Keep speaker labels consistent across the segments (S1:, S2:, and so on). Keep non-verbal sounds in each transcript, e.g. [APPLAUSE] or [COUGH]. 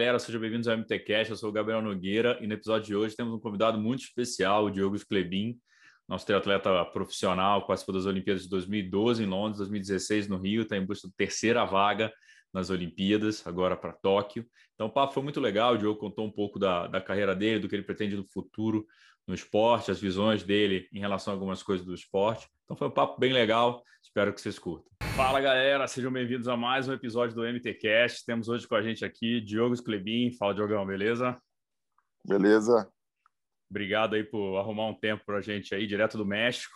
S1: Galera, sejam bem-vindos ao MTCast. Eu sou o Gabriel Nogueira e no episódio de hoje temos um convidado muito especial, o Diogo Sclebin, nosso triatleta profissional, participou das Olimpíadas de 2012 em Londres, 2016 no Rio, está em busca da terceira vaga nas Olimpíadas, agora para Tóquio. Então o papo foi muito legal, o Diogo contou um pouco da, da carreira dele, do que ele pretende no futuro no esporte, as visões dele em relação a algumas coisas do esporte. Então foi um papo bem legal, espero que vocês curtam. Fala galera, sejam bem-vindos a mais um episódio do MTCast. Temos hoje com a gente aqui Diogo Sclebin. Fala, Diogão, beleza?
S2: Beleza.
S1: Obrigado aí por arrumar um tempo para a gente aí, direto do México,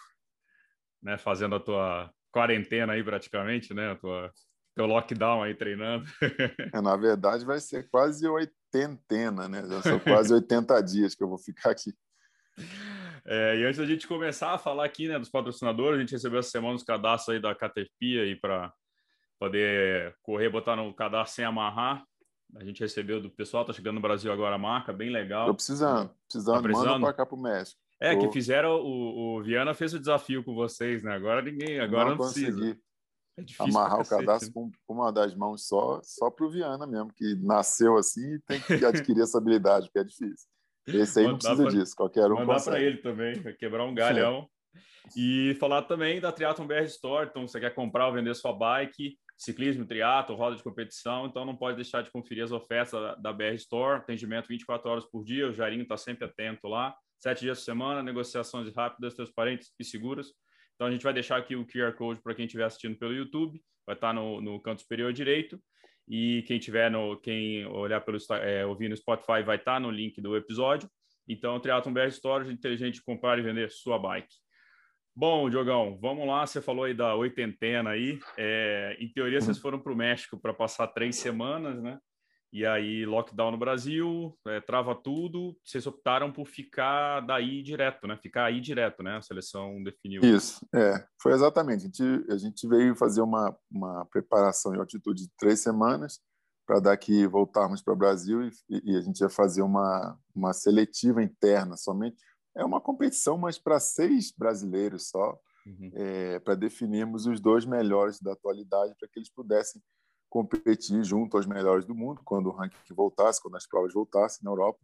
S1: né? Fazendo a tua quarentena aí praticamente, né? A tua, teu lockdown aí treinando. [LAUGHS]
S2: É, na verdade, vai ser quase oitentena, né? Já são quase [LAUGHS] 80 dias que eu vou ficar aqui.
S1: É, e antes da gente começar a falar aqui né, dos patrocinadores, a gente recebeu essa semana os cadastros aí da Caterpia aí para poder correr, botar no cadastro sem amarrar. A gente recebeu do pessoal, tá chegando no Brasil agora a marca, bem legal.
S2: Tô precisando, precisando, tá precisando? manda para cá pro México.
S1: É, Tô... que fizeram, o, o Viana fez o desafio com vocês, né? Agora ninguém, agora não, não consegui.
S2: É amarrar o cadastro né? com, com, uma das mãos só, só pro Viana mesmo, que nasceu assim e tem que adquirir essa habilidade, porque é difícil. Esse aí não precisa pra, disso, qualquer um
S1: Mandar para ele também, quebrar um galhão. [LAUGHS] E falar também da Triathlon BR Store, então você quer comprar ou vender sua bike, ciclismo, triatlo, roda de competição, então não pode deixar de conferir as ofertas da, BR Store, atendimento 24 horas por dia, o Jairinho está sempre atento lá, sete dias por semana, negociações rápidas, transparentes e seguras. Então a gente vai deixar aqui o QR Code para quem estiver assistindo pelo YouTube, vai estar tá no, no canto superior direito, e quem tiver no, quem olhar pelo é, ouvir no Spotify vai estar tá no link do episódio. Então, Triathlon BR Store, inteligente comprar e vender sua bike. Bom, Diogão, vamos lá. Você falou aí da oitentena aí. É, em teoria, vocês foram para o México para passar três semanas, né? E aí, lockdown no Brasil, é, trava tudo. Vocês optaram por ficar daí direto, né? Ficar aí direto, né? A seleção definiu.
S2: Isso, é. Foi exatamente. A gente, a gente veio fazer uma, uma preparação em altitude de três semanas para daqui voltarmos para o Brasil e, e, a gente ia fazer uma, uma seletiva interna somente é uma competição, mas para seis brasileiros só, uhum. é, para definirmos os dois melhores da atualidade, para que eles pudessem competir junto aos melhores do mundo quando o ranking voltasse, quando as provas voltassem na Europa,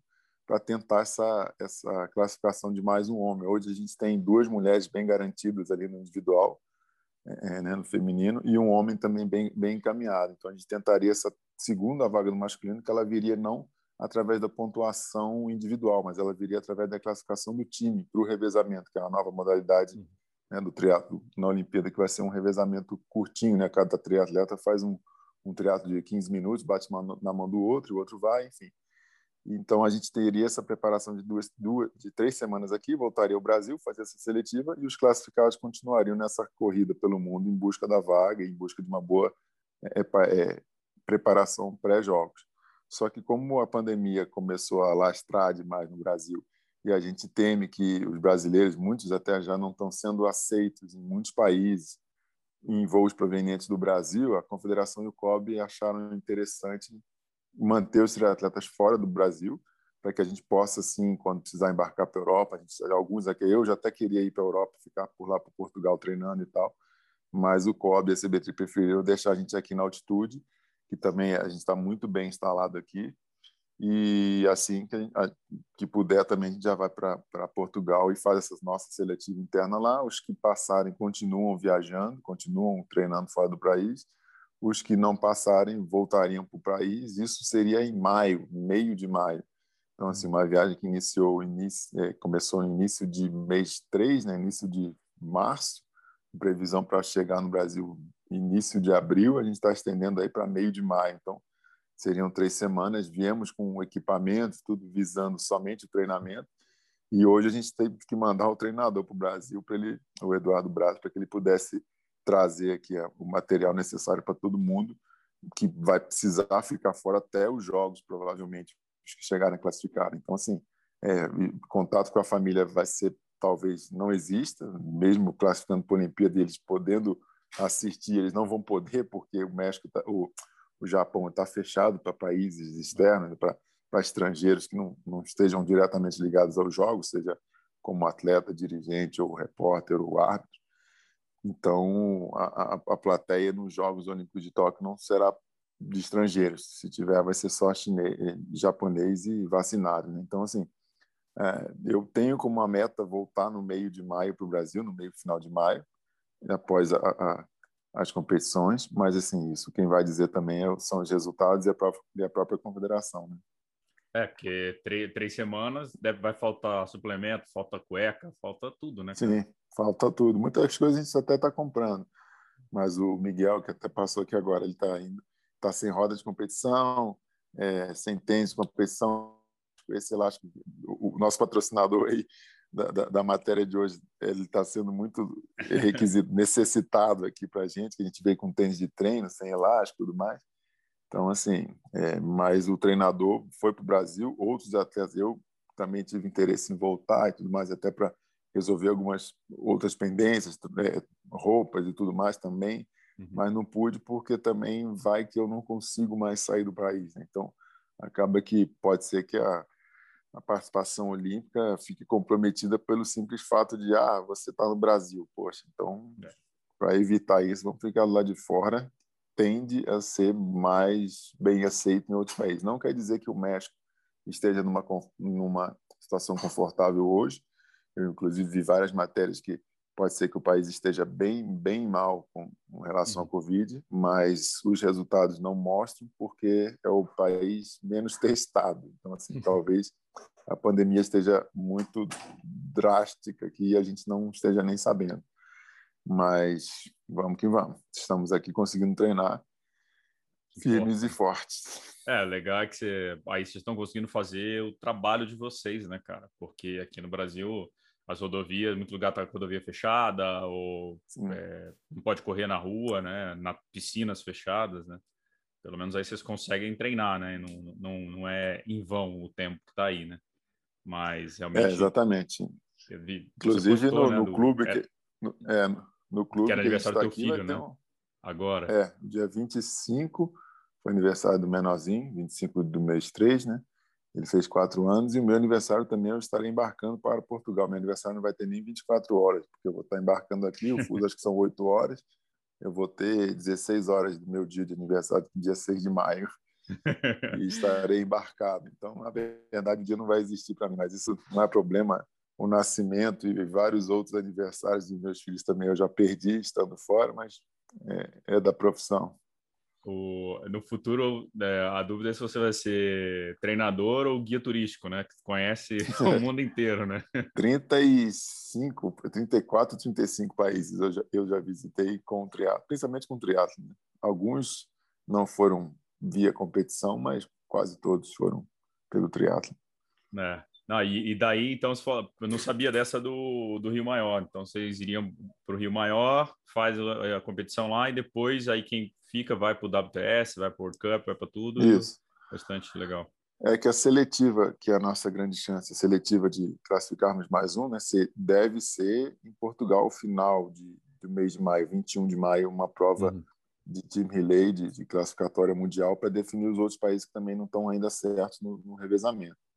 S2: para tentar essa, essa classificação de mais um homem. Hoje a gente tem duas mulheres bem garantidas ali no individual, é, é né, no feminino, e um homem também bem, bem encaminhado. Então a gente tentaria essa segunda vaga no masculino, que ela viria não através da pontuação individual, mas ela viria através da classificação do time para o revezamento, que é a nova modalidade uhum. né, do triatlo na Olimpíada, que vai ser um revezamento curtinho, né? Cada triatleta faz um, um triatlo de 15 minutos, bate na mão do outro, o outro vai, enfim. Então a gente teria essa preparação de duas, duas, de três semanas aqui, voltaria ao Brasil, fazer essa seletiva e os classificados continuariam nessa corrida pelo mundo em busca da vaga, em busca de uma boa é, é, é preparação pré-jogos. Só que como a pandemia começou a lastrar demais no Brasil e a gente teme que os brasileiros, muitos até já não estão sendo aceitos em muitos países em voos provenientes do Brasil, a Confederação e o COB acharam interessante manter os triatletas fora do Brasil para que a gente possa, assim, quando precisar embarcar para a Europa, alguns aqui, eu já até queria ir para a Europa, ficar por lá para Portugal treinando e tal, mas o COB e a CBT preferiram deixar a gente aqui na altitude que também a gente está muito bem instalado aqui. E assim que, a, que puder também a gente já vai para Portugal e faz essa nossa seletiva interna lá. Os que passarem continuam viajando, continuam treinando fora do país. Os que não passarem voltariam para o país. Isso seria em maio, meio de maio. Então, assim, uma viagem que iniciou, inicio, é, começou no início de mês 3, né, início de março, previsão para chegar no Brasil início de abril, a gente está estendendo aí para meio de maio. Então, seriam três semanas. Viemos com equipamento, tudo visando somente o treinamento. E hoje a gente teve que mandar o treinador para o Brasil, para ele, o Eduardo Braz, para que ele pudesse trazer aqui o material necessário para todo mundo, que vai precisar ficar fora até os jogos, provavelmente, os que chegarem a classificar. Então, assim, é, contato com a família vai ser talvez não exista, mesmo classificando para a Olimpíada, eles podendo assistir, eles não vão poder porque o México, tá, o, o Japão está fechado para países externos, para estrangeiros que não, não estejam diretamente ligados aos jogos, seja como atleta, dirigente, ou repórter, ou árbitro. Então, a, a, a plateia nos Jogos Olímpicos de Tóquio não será de estrangeiros. Se tiver, vai ser só chinês, japonês e vacinado. Né? Então, assim, é, eu tenho como uma meta voltar no meio de maio para o Brasil, no meio final de maio, após a, a, as competições. Mas, assim, isso quem vai dizer também é são os resultados e a própria, e a própria confederação. Né?
S1: É, porque três, três semanas deve, vai faltar suplemento, falta cueca, falta tudo, né?
S2: Sim, falta tudo. Muitas coisas a gente até está comprando. Mas o Miguel, que até passou aqui agora, ele está indo, está sem roda de competição, é, sem tênis de competição. Esse elástico, o, o nosso patrocinador aí da, da, da, matéria de hoje, ele está sendo muito requisito, [LAUGHS] necessitado aqui para a gente, que a gente veio com tênis de treino, sem elástico e tudo mais. Então, assim, é, mas o treinador foi para o Brasil, outros atletas, eu também tive interesse em voltar e tudo mais, até para resolver algumas outras pendências, é, roupas e tudo mais também, uhum. mas não pude porque também vai que eu não consigo mais sair do país. Né? Então, acaba que pode ser que a, a participação olímpica fique comprometida pelo simples fato de, ah, você está no Brasil, poxa, então, é. para evitar isso, vamos ficar lá de fora tende a ser mais bem aceito em outros países. Não quer dizer que o México esteja numa, numa situação confortável hoje. Eu, inclusive, vi várias matérias que pode ser que o país esteja bem, bem mal com, com relação à uhum. Covid, mas os resultados não mostram porque é o país menos [LAUGHS] testado. Então, assim, uhum. talvez a pandemia esteja muito drástica aqui e a gente não esteja nem sabendo. Mas vamos que vamos. Estamos aqui conseguindo treinar firmes e fortes.
S1: É, legal é que você, aí vocês estão conseguindo fazer o trabalho de vocês, né, cara? Porque aqui no Brasil as rodovias, muito lugar tá com rodovia fechada ou é, não pode correr na rua, né? Na piscinas fechadas, né? Pelo menos aí vocês conseguem treinar, né? Não, não, não é em vão o tempo que está aí, né? Mas realmente.
S2: É, exatamente. Vi, Inclusive postou, no, né, no do, clube é, que. No, é, no clube.
S1: Que era aniversário do teu aqui, filho, né? Um...
S2: Agora. É, dia 25 foi aniversário do menorzinho, 25 do mês 3, né? Ele fez quatro anos e o meu aniversário também eu estarei embarcando para Portugal. Meu aniversário não vai ter nem 24 horas, porque eu vou estar embarcando aqui, o fuso [LAUGHS] acho que são 8 horas. Eu vou ter 16 horas do meu dia de aniversário, dia 6 de maio, [LAUGHS] e estarei embarcado. Então, na verdade, o dia não vai existir para mim, mas isso não é problema o nascimento e vários outros aniversários dos meus filhos também eu já perdi estando fora, mas é, é da profissão.
S1: O, no futuro, é, a dúvida é se você vai ser treinador ou guia turístico, né? Que conhece [LAUGHS] o mundo inteiro, né?
S2: 35, 34, 35 países eu já, eu já visitei com triatlo, principalmente com triatlo. Né? Alguns não foram via competição, mas quase todos foram pelo triatlo.
S1: É. Não, e, e, daí, então, eu não sabia dessa do, do Rio Maior. Então, vocês iriam para o Rio Maior, faz a, a, competição lá e depois aí quem fica vai para o WTS, vai para o World Cup, vai para tudo.
S2: Isso.
S1: Bastante legal.
S2: É que a seletiva, que é a nossa grande chance, a seletiva de classificarmos mais um, né, deve ser em Portugal, final de, do mês de maio, 21 de maio, uma prova uhum. de team relay, de, de classificatória mundial, para definir os outros países que também não estão ainda certos no, no revezamento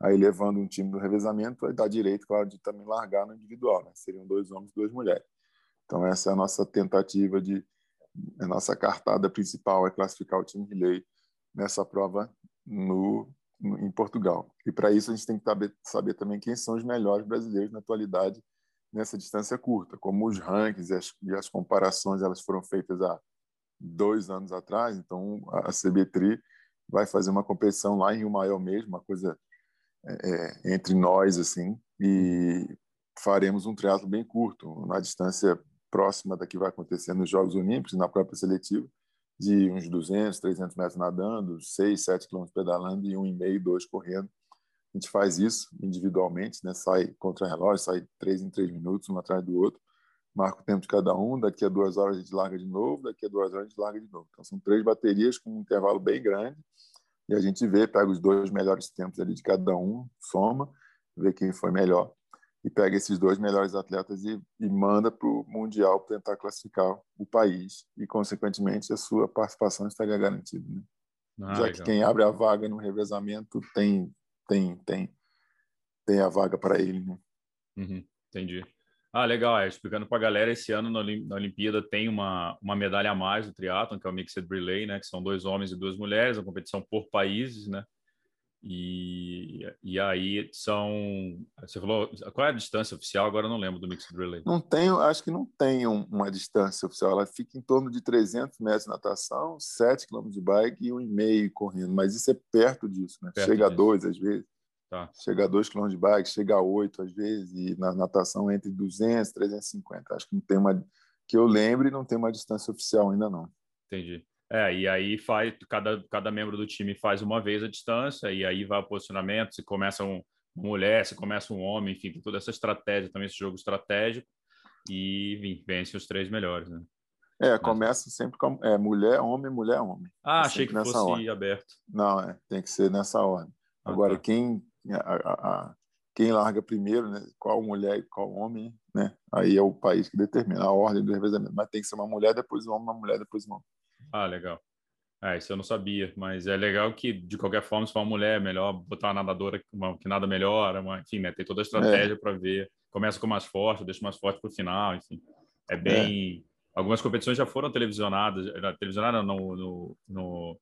S2: aí levando um time do revezamento, vai dar direito, claro, de também largar no individual, né? Seriam dois homens e duas mulheres. Então, essa é a nossa tentativa de. A nossa cartada principal é classificar o time relay nessa prova no, no em Portugal. E para isso, a gente tem que saber, saber também quem são os melhores brasileiros na atualidade nessa distância curta, como os rankings e as, e as comparações elas foram feitas há dois anos atrás. Então, a CBTRI vai fazer uma competição lá em Rio Maior mesmo, uma coisa é, entre nós assim e faremos um triatlo bem curto na distância próxima da que vai acontecer nos Jogos Olímpicos na própria seletiva de uns 200, 300 metros nadando, 6, 7 quilômetros pedalando e um e meio, dois correndo. A gente faz isso individualmente, né? sai contra relógio, sai três em três minutos, um atrás do outro, marca o tempo de cada um, daqui a duas horas a gente larga de novo, daqui a duas horas a gente larga de novo. Então são três baterias com um intervalo bem grande e a gente vê, pega os dois melhores tempos ali de cada um, soma ver quem foi melhor e pega esses dois melhores atletas e, e manda para o mundial tentar classificar o país e consequentemente a sua participação estaria garantida, né? ah, já legal. que quem abre a vaga no revezamento tem tem tem tem a vaga para ele, né?
S1: Uhum, entendi. Ah, legal. É, explicando para a galera, esse ano na, Olimpíada tem uma, uma medalha a mais do triatlon, que é o Mixed Relay, né? Que são dois homens e duas mulheres, a competição por países, né? E, e aí são. Você falou. Qual é a distância oficial? Agora eu não lembro do Mixed Relay.
S2: Não tenho, acho que não tem uma distância oficial. Ela fica em torno de 300 metros de natação, 7 km de bike e 1,5 correndo. Mas isso é perto disso, né? Perto chega disso. a dois às vezes. Tá. Chega a 2 km de bike, chega a 8 às vezes, e na natação entre 200 e 350. Acho que não tem uma. Que eu lembre, não tem uma distância oficial ainda não.
S1: Entendi. É, e aí faz cada, cada membro do time faz uma vez a distância, e aí vai o posicionamento, se começa um, uma mulher, se começa um homem, enfim, tem toda essa estratégia, também esse jogo estratégico, e enfim, vence os três melhores, né?
S2: É, começa sempre com é, mulher, homem, mulher, homem.
S1: Ah, é achei que fosse ordem. aberto.
S2: Não, é, tem que ser nessa ordem. Ah, Agora, tá. quem, a, a, a, quem larga primeiro, né? qual mulher e qual homem, né? Aí é o país que determina a ordem do revezamento. Mas tem que ser uma mulher, depois um homem, uma mulher, depois um homem.
S1: Ah, legal. É, isso eu não sabia, mas é legal que, de qualquer forma, se for uma mulher, é melhor botar uma nadadora uma, que nada melhora, uma, enfim, né? Tem toda a estratégia é. para ver. Começa com mais forte, deixa mais forte para o final, enfim. É bem. É. Algumas competições já foram televisionadas, televisionadas no, no, no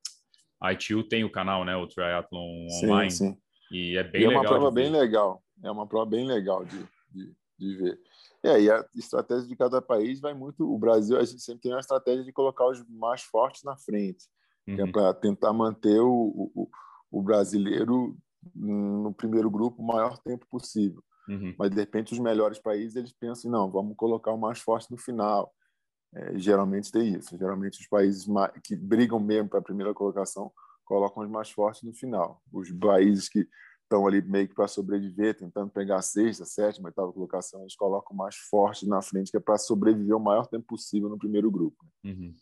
S1: ITU tem o canal, né? O Triathlon sim, Online. Sim. E é bem e legal.
S2: É uma prova bem legal. É uma prova bem legal de, de, de ver. É, e a estratégia de cada país vai muito. O Brasil, a gente sempre tem uma estratégia de colocar os mais fortes na frente, uhum. é uhum. para tentar manter o, o, o, brasileiro no primeiro grupo o maior tempo possível. Uhum. Mas, de repente, os melhores países eles pensam: não, vamos colocar o mais forte no final. É, geralmente tem isso. Geralmente, os países que brigam mesmo para a primeira colocação colocam os mais fortes no final. Os países que estão ali meio que para sobreviver, tentando pegar a sexta, sétima, oitava colocação, eles colocam mais forte na frente, que é para sobreviver o maior tempo possível no primeiro grupo.
S1: Uhum.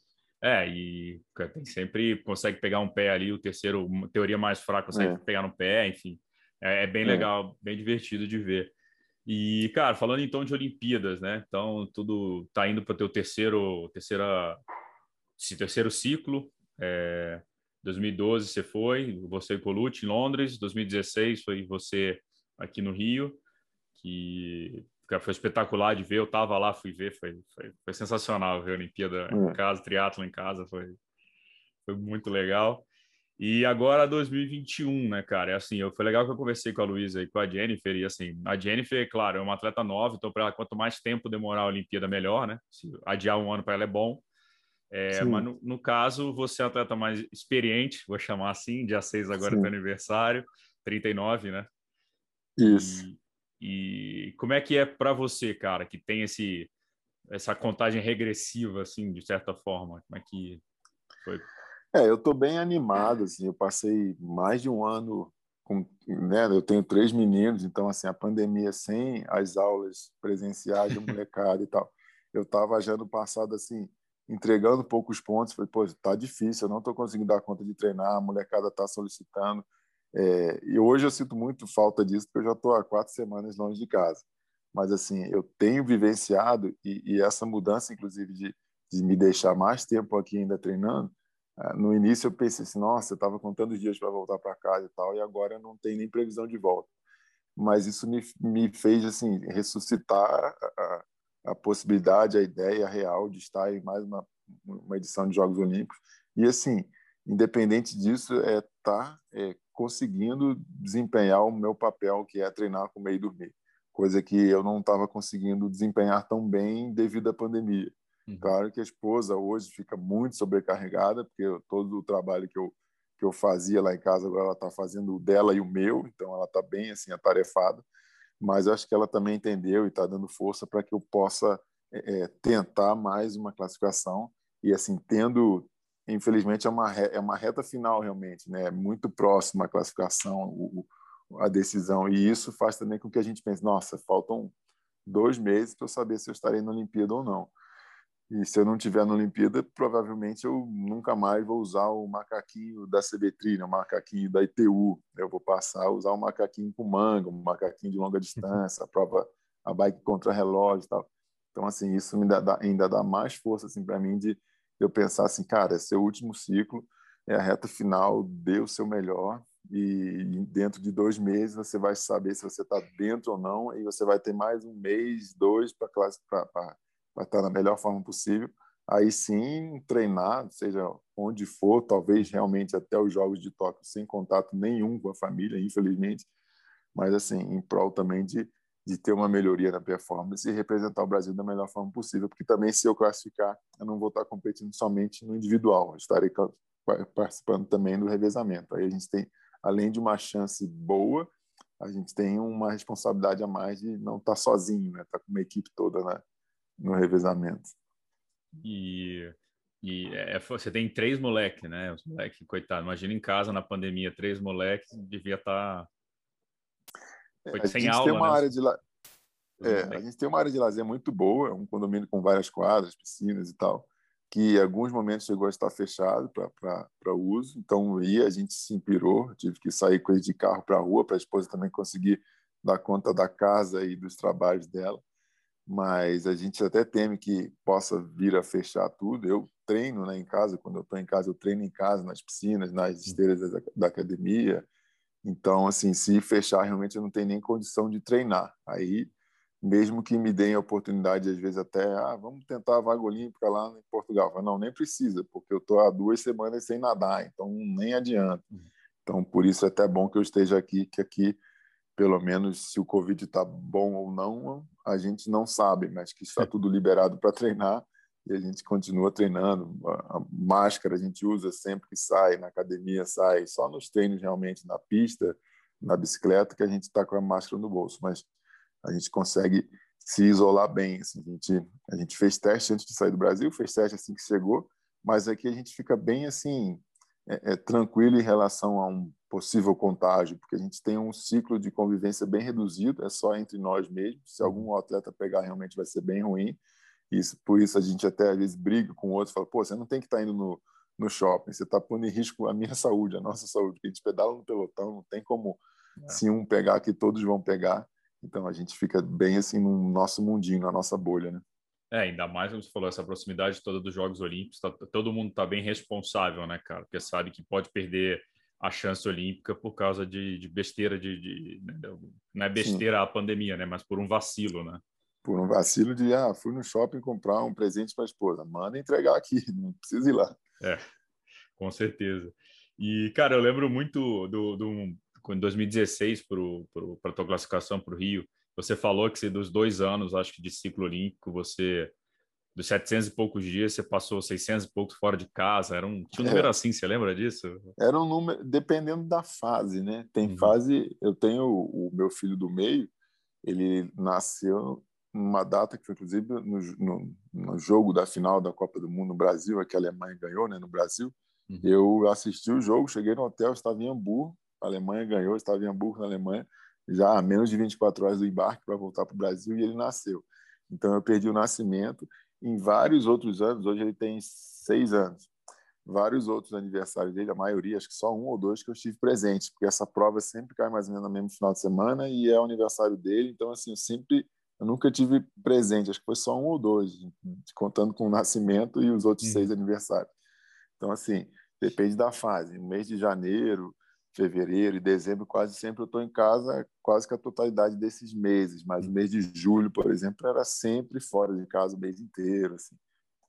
S1: É, e tem sempre consegue pegar um pé ali, o terceiro, teoria mais fraca, consegue é. pegar no pé, enfim. É, é bem é. legal, bem divertido de ver. E, cara, falando então de Olimpíadas, né? Então, tudo tá indo para o teu terceiro, terceira, terceiro ciclo. É, 2012 você foi, você e Colucci em Londres, 2016 foi você aqui no Rio, que foi espetacular de ver, eu estava lá, fui ver, foi, foi, foi sensacional ver a Olimpíada em é. casa, triatlo em casa, foi, foi muito legal. E agora 2021, né, cara? É assim, eu, foi legal que eu conversei com a Luísa e com a Jennifer, e assim, a Jennifer, claro, é uma atleta nova, então para ela, quanto mais tempo demorar a Olimpíada, melhor, né? Se adiar um ano para ela é bom. É, mas no, no, caso, você é um atleta mais experiente, vou chamar assim, dia 6 agora é aniversário, 39, né?
S2: Isso.
S1: E, e como é que é para você, cara, que tem esse essa contagem regressiva, assim, de certa forma? Como é que foi?
S2: É, eu estou bem animado, assim, eu passei mais de um ano com, né, eu tenho três meninos, então, assim, a pandemia sem as aulas presenciais do [LAUGHS] molecada e tal, eu estava já no passado, assim, entregando poucos pontos. Falei, pô, tá difícil, eu não estou conseguindo dar conta de treinar, a molecada está solicitando. É, e hoje eu sinto muito falta disso, porque eu já estou há quatro semanas longe de casa. Mas, assim, eu tenho vivenciado, e, e essa mudança, inclusive, de, de, me deixar mais tempo aqui ainda treinando, é, no início eu pensei assim, nossa, eu estava contando os dias para voltar para casa e tal, e agora não tem nem previsão de volta. Mas isso me, me fez, assim, ressuscitar a possibilidade, a ideia real de estar em mais uma, uma edição de Jogos Olímpicos. E, assim, independente disso, é estar tá, é, conseguindo desempenhar o meu papel, que é treinar, comer e dormir. Coisa que eu não estava conseguindo desempenhar tão bem devido à pandemia. Uhum. Claro que a esposa hoje fica muito sobrecarregada, porque todo o trabalho que eu, que eu fazia lá em casa, agora ela está fazendo o dela e o meu, então ela está bem assim atarefada mas acho que ela também entendeu e está dando força para que eu possa é, é, tentar mais uma classificação. E assim tendo infelizmente é uma é uma reta final realmente né? Muito próxima a classificação o, a decisão. E isso faz também com que a gente pense nossa faltam dois meses para eu saber se eu estarei na Olimpíada ou não E se eu não tiver na Olimpíada, provavelmente eu nunca mais vou usar o macaquinho da CBTRI, né? o macaquinho da ITU. Eu vou passar a usar o macaquinho com manga, o macaquinho de longa distância, a prova, a bike contra relógio e tal. Então, assim, isso ainda dá, ainda dá mais força assim, para mim de eu pensar assim, cara, é seu último ciclo, é a reta final, dê o seu melhor e dentro de dois meses você vai saber se você está dentro ou não e você vai ter mais um mês, dois para estar tá na melhor forma possível. Aí sim, treinar, seja onde for, talvez realmente até os Jogos de Tóquio, sem contato nenhum com a família, infelizmente, mas assim, em prol também de, de ter uma melhoria na performance e representar o Brasil da melhor forma possível, porque também se eu classificar, eu não vou estar competindo somente no individual, eu estarei participando também do revezamento. Aí a gente tem, além de uma chance boa, a gente tem uma responsabilidade a mais de não estar sozinho, né? Estar tá com uma equipe toda né? No revezamento.
S1: E, e é, é você tem três moleques, né? Os moleques, coitado, imagina em casa na pandemia, três moleques, devia estar
S2: é, a sem aula, tem uma né? área de la... é, a gente tem uma área de lazer muito boa, é um condomínio com várias quadras, piscinas e tal que em alguns momentos chegou a estar fechado para uso, então aí a gente se inspirou, tive que sair com ele de carro para a rua para a esposa também conseguir dar conta da casa e dos trabalhos dela, mas a gente até teme que possa vir a fechar tudo. Eu treino né, em casa, quando eu estou em casa, eu treino em casa, nas piscinas, nas esteiras da, da academia, então, assim, se fechar, realmente eu não tenho nem condição de treinar. Aí mesmo que me deem a oportunidade, às vezes até, ah, vamos tentar a vaga olímpica lá em Portugal. Falo, não, nem precisa, porque eu estou há duas semanas sem nadar, então nem adianta. Uhum. Então, por isso é até bom que eu esteja aqui, que aqui, pelo menos, se o Covid está bom ou não, a gente não sabe, mas que está tudo liberado para treinar e a gente continua treinando. A máscara a gente usa sempre que sai, na academia sai, só nos treinos realmente, na pista, na bicicleta, que a gente está com a máscara no bolso, mas a gente consegue se isolar bem. Assim, a, gente, a gente fez teste antes de sair do Brasil, fez teste assim que chegou, mas aqui a gente fica bem assim é, é, tranquilo em relação a um possível contágio, porque a gente tem um ciclo de convivência bem reduzido, é só entre nós mesmos. Se algum atleta pegar, realmente vai ser bem ruim. Isso, por isso a gente até às vezes briga com o outro, fala, pô, você não tem que estar tá indo no, no shopping, você está pondo em risco a minha [LAUGHS] saúde, a nossa saúde, porque a gente pedala no pelotão, não tem como, é. se um pegar aqui, todos vão pegar. Então a gente fica bem assim no nosso mundinho, na nossa bolha, né?
S1: É, ainda mais como você falou, essa proximidade toda dos Jogos Olímpicos, tá, todo mundo está bem responsável, né, cara? Porque sabe que pode perder a chance olímpica por causa de, de besteira, de, de, né, não é besteira Sim. a pandemia, né? Mas por um vacilo, né?
S2: Por um vacilo de, ah, fui no shopping comprar um presente para a esposa, manda entregar aqui, [LAUGHS] não precisa ir lá.
S1: É, com certeza. E, cara, eu lembro muito do, do em 2016 para a tua classificação para o Rio, você falou que dos dois anos, acho que de ciclo olímpico, você dos 700 e poucos dias, você passou 600 e poucos fora de casa, era um, tinha um número é. assim, você lembra disso?
S2: Era um número, dependendo da fase, né? Tem uhum. fase, eu tenho o, o, meu filho do meio, ele nasceu numa data que foi, inclusive, no, no, no, jogo da final da Copa do Mundo no Brasil, que a Alemanha ganhou, né, no Brasil, uhum. eu assisti o jogo, cheguei no hotel, estava em Hamburgo, a Alemanha ganhou, estava em Hamburgo, na Alemanha, já a menos de 24 horas do embarque para voltar para o Brasil e ele nasceu. Então eu perdi o nascimento. Em vários outros anos, hoje ele tem seis anos, vários outros aniversários dele, a maioria, acho que só um ou dois que eu estive presente, porque essa prova sempre cai mais ou menos no mesmo final de semana e é o aniversário dele. Então, assim, eu sempre, eu nunca tive presente, acho que foi só um ou dois, contando com o nascimento e os outros uhum. seis aniversários. Então, assim, depende da fase. No mês de janeiro, fevereiro e dezembro, quase sempre eu estou em casa, quase que a totalidade desses meses. Mas o mês de julho, por exemplo, era sempre fora de casa o mês inteiro. Assim.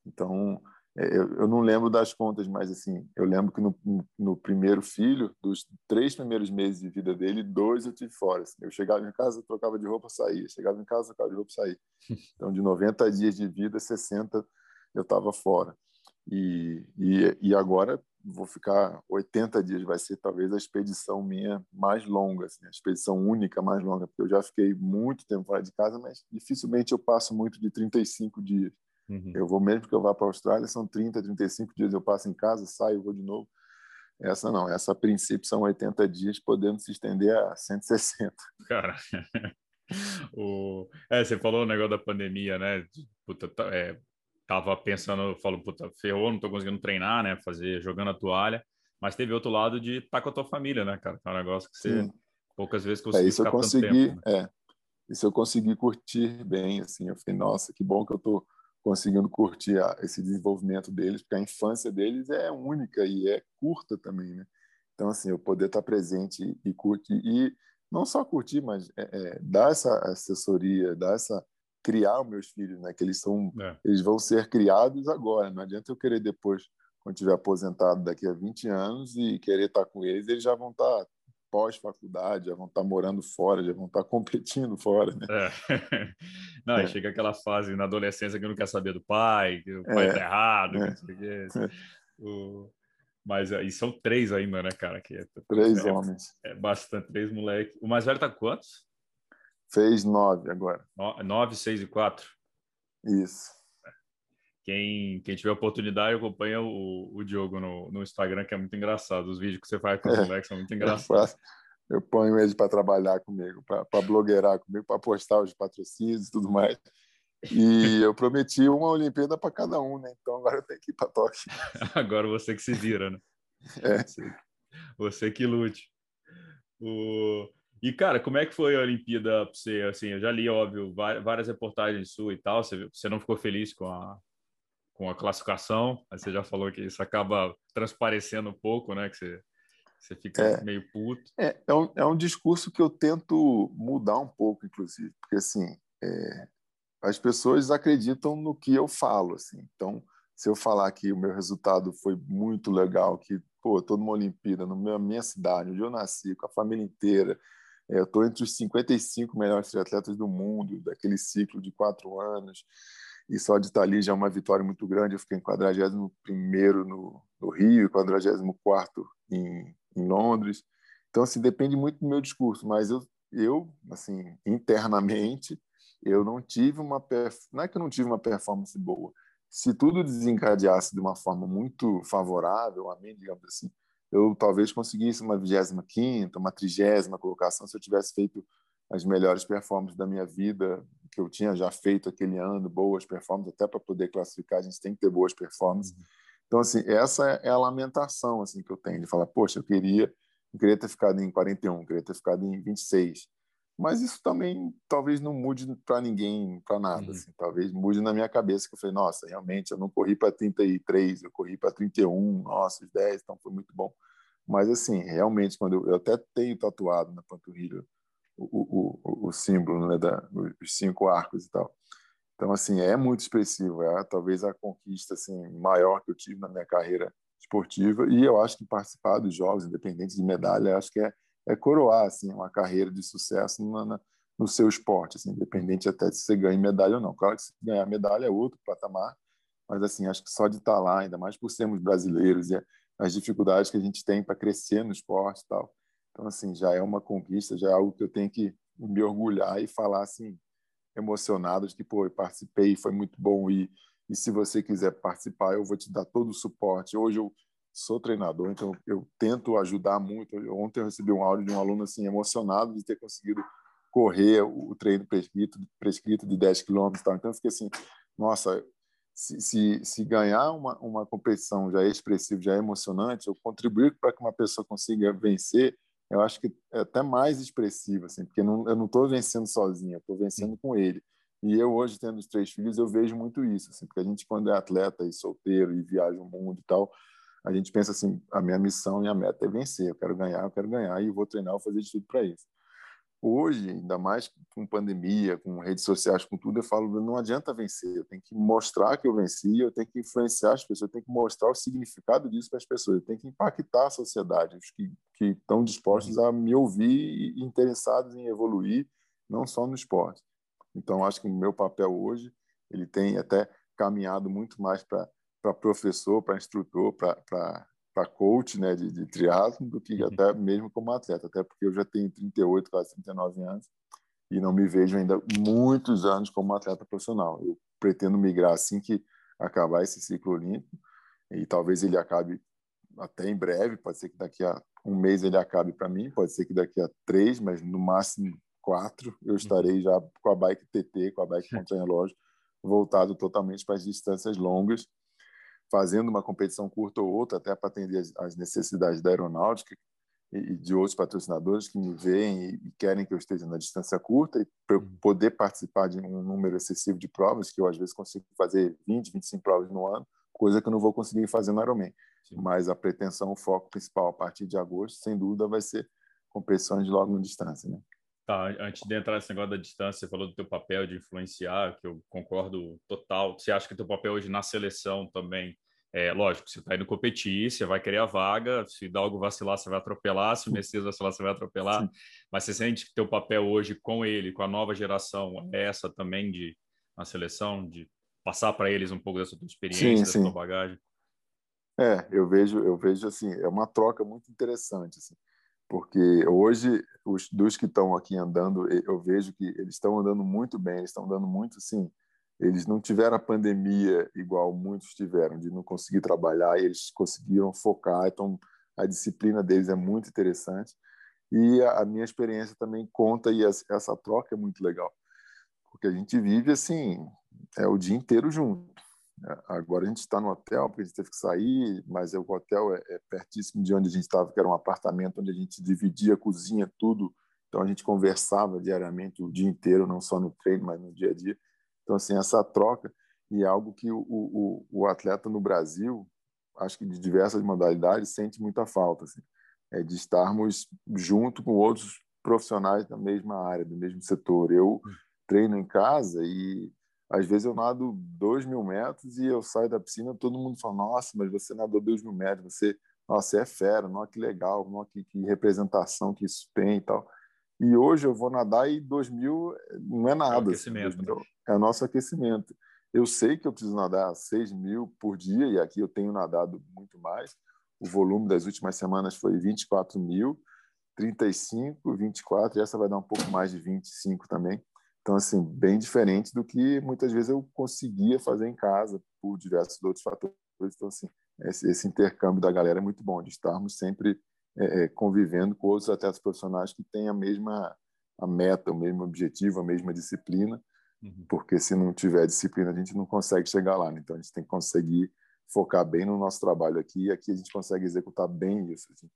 S2: Então, é, eu, eu não lembro das contas, mas assim, eu lembro que no, no, primeiro filho, dos três primeiros meses de vida dele, dois eu tive fora. Assim. Eu chegava em casa, trocava de roupa, saía. Chegava em casa, trocava de roupa, saía. [LAUGHS] Então, de 90 dias de vida, 60 eu estava fora. E, e, e agora vou ficar 80 dias, vai ser talvez a expedição minha mais longa, assim, a expedição única mais longa, porque eu já fiquei muito tempo fora de casa, mas dificilmente eu passo muito de 35 dias. Uhum. Eu vou mesmo que eu vá para a Austrália, são 30, 35 dias eu passo em casa, saio, vou de novo. Essa não, essa a princípio são 80 dias, podendo se estender a 160.
S1: Cara, [LAUGHS] o... é, você falou o negócio da pandemia, né? Puta, tá, é, tava pensando, falou, puta, ferrou, não tô conseguindo treinar, né? Fazer, jogando a toalha. Mas teve outro lado de estar tá com a tua família, né, cara? É um negócio que você Sim. poucas vezes conseguiu
S2: é, isso eu consegui, tempo, né? é, isso eu consegui curtir bem, assim. Eu falei, nossa, que bom que eu tô conseguindo curtir a, esse desenvolvimento deles, porque a infância deles é única e é curta também, né? Então, assim, eu poder estar presente e, e curtir, e não só curtir, mas é, é, dar essa assessoria, dar essa criar os meus filhos, né? Que eles são, é. eles vão ser criados agora. Não adianta eu querer depois, quando tiver aposentado daqui a 20 anos e querer estar com eles, eles já vão estar pós-faculdade, já vão estar morando fora, já vão estar [LAUGHS] competindo fora, né? É. [LAUGHS]
S1: Não, é. chega aquela fase na adolescência que não quer saber do pai, que o pai é. tá errado, é. o... Mas aí são três ainda, né, cara? Que é,
S2: três homens.
S1: É bastante, três moleques. O mais velho tá quantos?
S2: Fez nove agora.
S1: nove, seis e quatro.
S2: Isso.
S1: Quem, quem tiver oportunidade, acompanha o, o Diogo no, no Instagram, que é muito engraçado. Os vídeos que você faz com os é, moleques são muito engraçados.
S2: Eu, ponho eles para trabalhar comigo, para blogueirar comigo, para postar os patrocínios e tudo mais. E [LAUGHS] eu prometi uma Olimpíada para cada um, né? Então agora eu tenho que ir para Tóquio. [LAUGHS]
S1: agora você que se vira, né?
S2: É.
S1: Você, você que lute. O... E, cara, como é que foi a Olimpíada para você? Assim, eu já li, óbvio, várias reportagens suas e tal. Você, você não ficou feliz com a, com a classificação? Aí você já falou que isso acaba transparecendo um pouco, né? Que você, você fica é, meio puto.
S2: É, é um, é um discurso que eu tento mudar um pouco, inclusive. Porque, assim, é, as pessoas acreditam no que eu falo, assim. Então, se eu falar que o meu resultado foi muito legal, que, pô, estou numa Olimpíada, na minha cidade, onde eu nasci, com a família inteira, eu estou entre os 55 melhores triatletas do mundo, daquele ciclo de quatro anos, e só de estar ali já é uma vitória muito grande. Eu fiquei em 41 no, no Rio e 44 em, em Londres. Então, assim, depende muito do meu discurso, mas eu, eu assim, internamente, eu não tive uma perf... não é que eu não tive uma performance boa. Se tudo desencadeasse de uma forma muito favorável a mim, digamos assim, eu talvez conseguisse uma 25 uma 30 colocação se eu tivesse feito as melhores performances da minha vida, que eu tinha já feito aquele ano, boas performances, até para poder classificar, a gente tem que ter boas performances. Uhum. Então, assim, essa é a lamentação assim que eu tenho, de falar, poxa, eu queria, eu queria ter ficado em 41, eu queria ter ficado em 26. Mas isso também talvez não mude para ninguém, para nada. Uhum. Assim. Talvez mude na minha cabeça, que eu falei, nossa, realmente, eu não corri para 33, eu corri para 31, nossa, os 10, então foi muito bom. Mas, assim, realmente, quando eu, eu até tenho tatuado na panturrilha o, o, o, o símbolo, né, da, os cinco arcos e tal. Então, assim, é muito expressivo. É talvez a conquista assim, maior que eu tive na minha carreira esportiva. E eu acho que participar dos Jogos, independente de medalha, acho que é é coroar assim uma carreira de sucesso no seu esporte, assim, independente até de você ganhar medalha ou não. Claro que se ganhar medalha é outro patamar, mas assim acho que só de estar lá, ainda mais por sermos brasileiros e as dificuldades que a gente tem para crescer no esporte e tal. Então assim já é uma conquista, já é algo que eu tenho que me orgulhar e falar assim emocionado de que pô, eu participei, foi muito bom e e se você quiser participar, eu vou te dar todo o suporte. Hoje eu sou treinador, então eu tento ajudar muito. Ontem eu recebi um áudio de um aluno assim emocionado de ter conseguido correr o treino prescrito, prescrito de 10 quilômetros. Então eu fiquei assim, nossa, se, se, se, ganhar uma, uma competição já é expressivo, já é emocionante, eu contribuir para que uma pessoa consiga vencer, eu acho que é até mais expressivo, assim, porque não, eu não estou vencendo sozinho, eu estou vencendo com ele. E eu hoje, tendo os três filhos, eu vejo muito isso, assim, porque a gente, quando é atleta e solteiro e viaja o mundo e tal, a gente pensa assim, a minha missão e a meta é vencer, eu quero ganhar, eu quero ganhar e vou treinar, vou fazer de tudo para isso. Hoje, ainda mais com pandemia, com redes sociais, com tudo, eu falo, não adianta vencer, eu tenho que mostrar que eu venci, eu tenho que influenciar as pessoas, eu tenho que mostrar o significado disso para as pessoas, eu tenho que impactar a sociedade, os que, que estão dispostos a me ouvir e interessados em evoluir, não só no esporte. Então, acho que o meu papel hoje, ele tem até caminhado muito mais para para professor, para instrutor, para coach né, de, de triatlo do que uhum. até mesmo como atleta, até porque eu já tenho 38, quase 39 anos e não me vejo ainda muitos anos como atleta profissional. Eu pretendo migrar assim que acabar esse ciclo olímpico e talvez ele acabe até em breve, pode ser que daqui a um mês ele acabe para mim, pode ser que daqui a três, mas no máximo quatro eu uhum. estarei já com a bike TT, com a bike contra relógio, voltado totalmente para as distâncias longas, fazendo uma competição curta ou outra, até para atender as necessidades da aeronáutica e de outros patrocinadores que me veem e querem que eu esteja na distância curta e para eu uhum. poder participar de um número excessivo de provas, que eu às vezes consigo fazer 20, 25 provas no ano, coisa que eu não vou conseguir fazer no Ironman. Sim. Mas a pretensão, o foco principal a partir de agosto, sem dúvida, vai ser competições de longa distância, né?
S1: Tá, antes de entrar nesse negócio da distância, você falou do teu papel de influenciar, que eu concordo total. Você acha que teu papel hoje na seleção também é, lógico, você está indo competir, você vai querer a vaga, se dá algo vacilar, você vai atropelar, se o Messias vacilar, você vai atropelar, Sim. mas você sente que teu papel hoje com ele, com a nova geração, é essa também de na seleção, de passar para eles um pouco dessa tua experiência, sim, dessa sim. tua bagagem?
S2: É, eu vejo, eu vejo assim, é uma troca muito interessante, assim, porque hoje os dos que estão aqui andando, eu vejo que eles estão andando muito bem, eles estão andando muito, assim, eles não tiveram a pandemia igual muitos tiveram, de não conseguir trabalhar, e eles conseguiram focar, então a disciplina deles é muito interessante. E a, minha experiência também conta, e essa troca é muito legal, porque a gente vive assim, é o dia inteiro junto. Agora a gente está no hotel, porque a gente teve que sair, mas o hotel é, é pertíssimo de onde a gente estava, que era um apartamento onde a gente dividia a cozinha, tudo. Então a gente conversava diariamente o dia inteiro, não só no treino, mas no dia a dia. Então, assim, essa troca e é algo que o, o, o atleta no Brasil, acho que de diversas modalidades, sente muita falta, assim, é de estarmos junto com outros profissionais da mesma área, do mesmo setor. Eu treino em casa e às vezes eu nado dois mil metros e eu saio da piscina todo mundo fala, nossa, mas você nadou dois mil metros, você, nossa, é fera, nossa, que legal, nossa, que, que representação que isso tem e tal. E hoje eu vou nadar e 2000 não é nada. É,
S1: aquecimento, assim,
S2: né? é o nosso aquecimento. Eu sei que eu preciso nadar 6 mil por dia, e aqui eu tenho nadado muito mais. O volume das últimas semanas foi 24 mil, 35, 24, e essa vai dar um pouco mais de 25 também. Então, assim, bem diferente do que muitas vezes eu conseguia fazer em casa, por diversos outros fatores. Então, assim, esse, esse intercâmbio da galera é muito bom, de estarmos sempre é, é, convivendo com outros atletas profissionais que têm a mesma a meta, o mesmo objetivo, a mesma disciplina, uhum. porque se não tiver disciplina a gente não consegue chegar lá. Né? Então a gente tem que conseguir focar bem no nosso trabalho aqui, e aqui a gente consegue executar bem isso. Assim.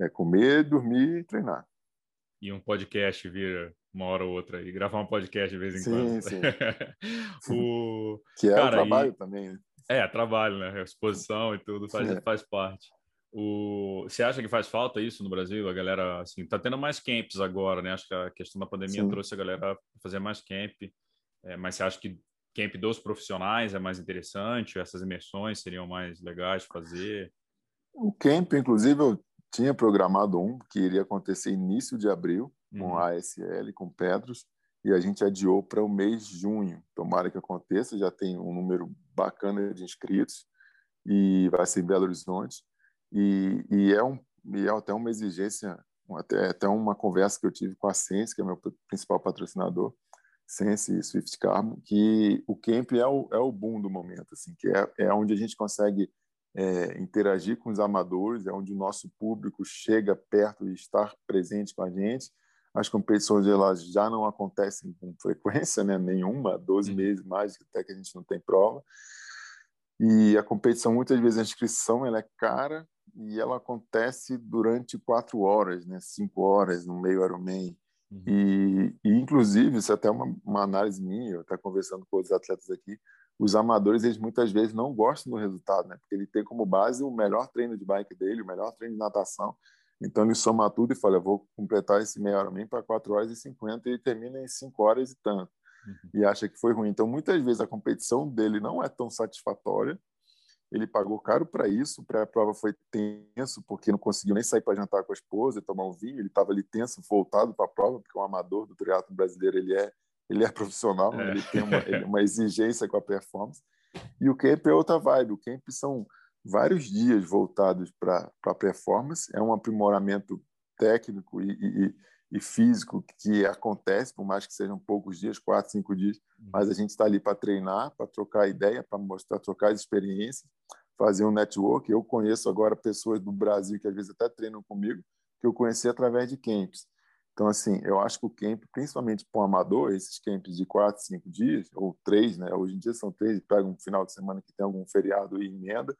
S2: É comer, dormir e treinar.
S1: E um podcast vir uma hora ou outra e gravar um podcast de vez em sim, quando.
S2: Sim. [LAUGHS] o... Que é Cara, o trabalho e... também. Né?
S1: É, trabalho, né? Exposição e tudo faz, é. faz parte. O... Você acha que faz falta isso no Brasil? A galera, assim, tá tendo mais camps agora, né? Acho que a questão da pandemia Sim. trouxe a galera a fazer mais camp. É, mas você acha que camp dos profissionais é mais interessante? Essas imersões seriam mais legais de fazer?
S2: O camp, inclusive, eu tinha programado um que iria acontecer início de abril, uhum. com a ASL, com Petros, e a gente adiou para o mês de junho. Tomara que aconteça, já tem um número bacana de inscritos, e vai ser em Belo Horizonte. E, e, é, um, e é até uma exigência, até, até uma conversa que eu tive com a Sense, que é meu principal patrocinador, Sense e Swift Carbon, que o camp é o, é o boom do momento, assim, que é, é onde a gente consegue é, interagir com os amadores, é onde o nosso público chega perto e estar presente com a gente. As competições elas já não acontecem com frequência, né? nenhuma, 12 meses mais, até que a gente não tem prova. E a competição, muitas vezes, a inscrição ela é cara, e ela acontece durante quatro horas, né? cinco horas no meio Ironman. Uhum. E, e, inclusive, isso é até uma, uma análise minha, eu estou conversando com os atletas aqui, os amadores, eles muitas vezes não gostam do resultado, né? porque ele tem como base o melhor treino de bike dele, o melhor treino de natação, então ele soma tudo e fala, eu vou completar esse meio Ironman para 4 horas e 50 e termina em 5 horas e tanto. Uhum. E acha que foi ruim. Então, muitas vezes a competição dele não é tão satisfatória, ele pagou caro para isso, para a prova foi tenso, porque não conseguiu nem sair para jantar com a esposa e tomar um vinho, ele estava ali tenso, voltado para a prova, porque o amador do triatlo brasileiro, ele é ele é [LAUGHS] profissional, é. ele tem uma, ele, [LAUGHS] uma, exigência com a performance. E o camp é outra vibe, o camp são vários dias voltados para a performance, é um aprimoramento técnico e, e, e físico que acontece, por mais que sejam poucos dias, quatro, cinco dias, uhum. mas a gente está ali para treinar, para trocar ideia, para mostrar, trocar experiências, fazer um network. Eu conheço agora pessoas do Brasil que às vezes até treinam comigo, que eu conheci através de camps. Então, assim, eu acho que o camp, principalmente para o amador, esses camps de quatro, cinco dias, ou três, né? Hoje em dia são três, pega um final de semana que tem algum feriado e emenda,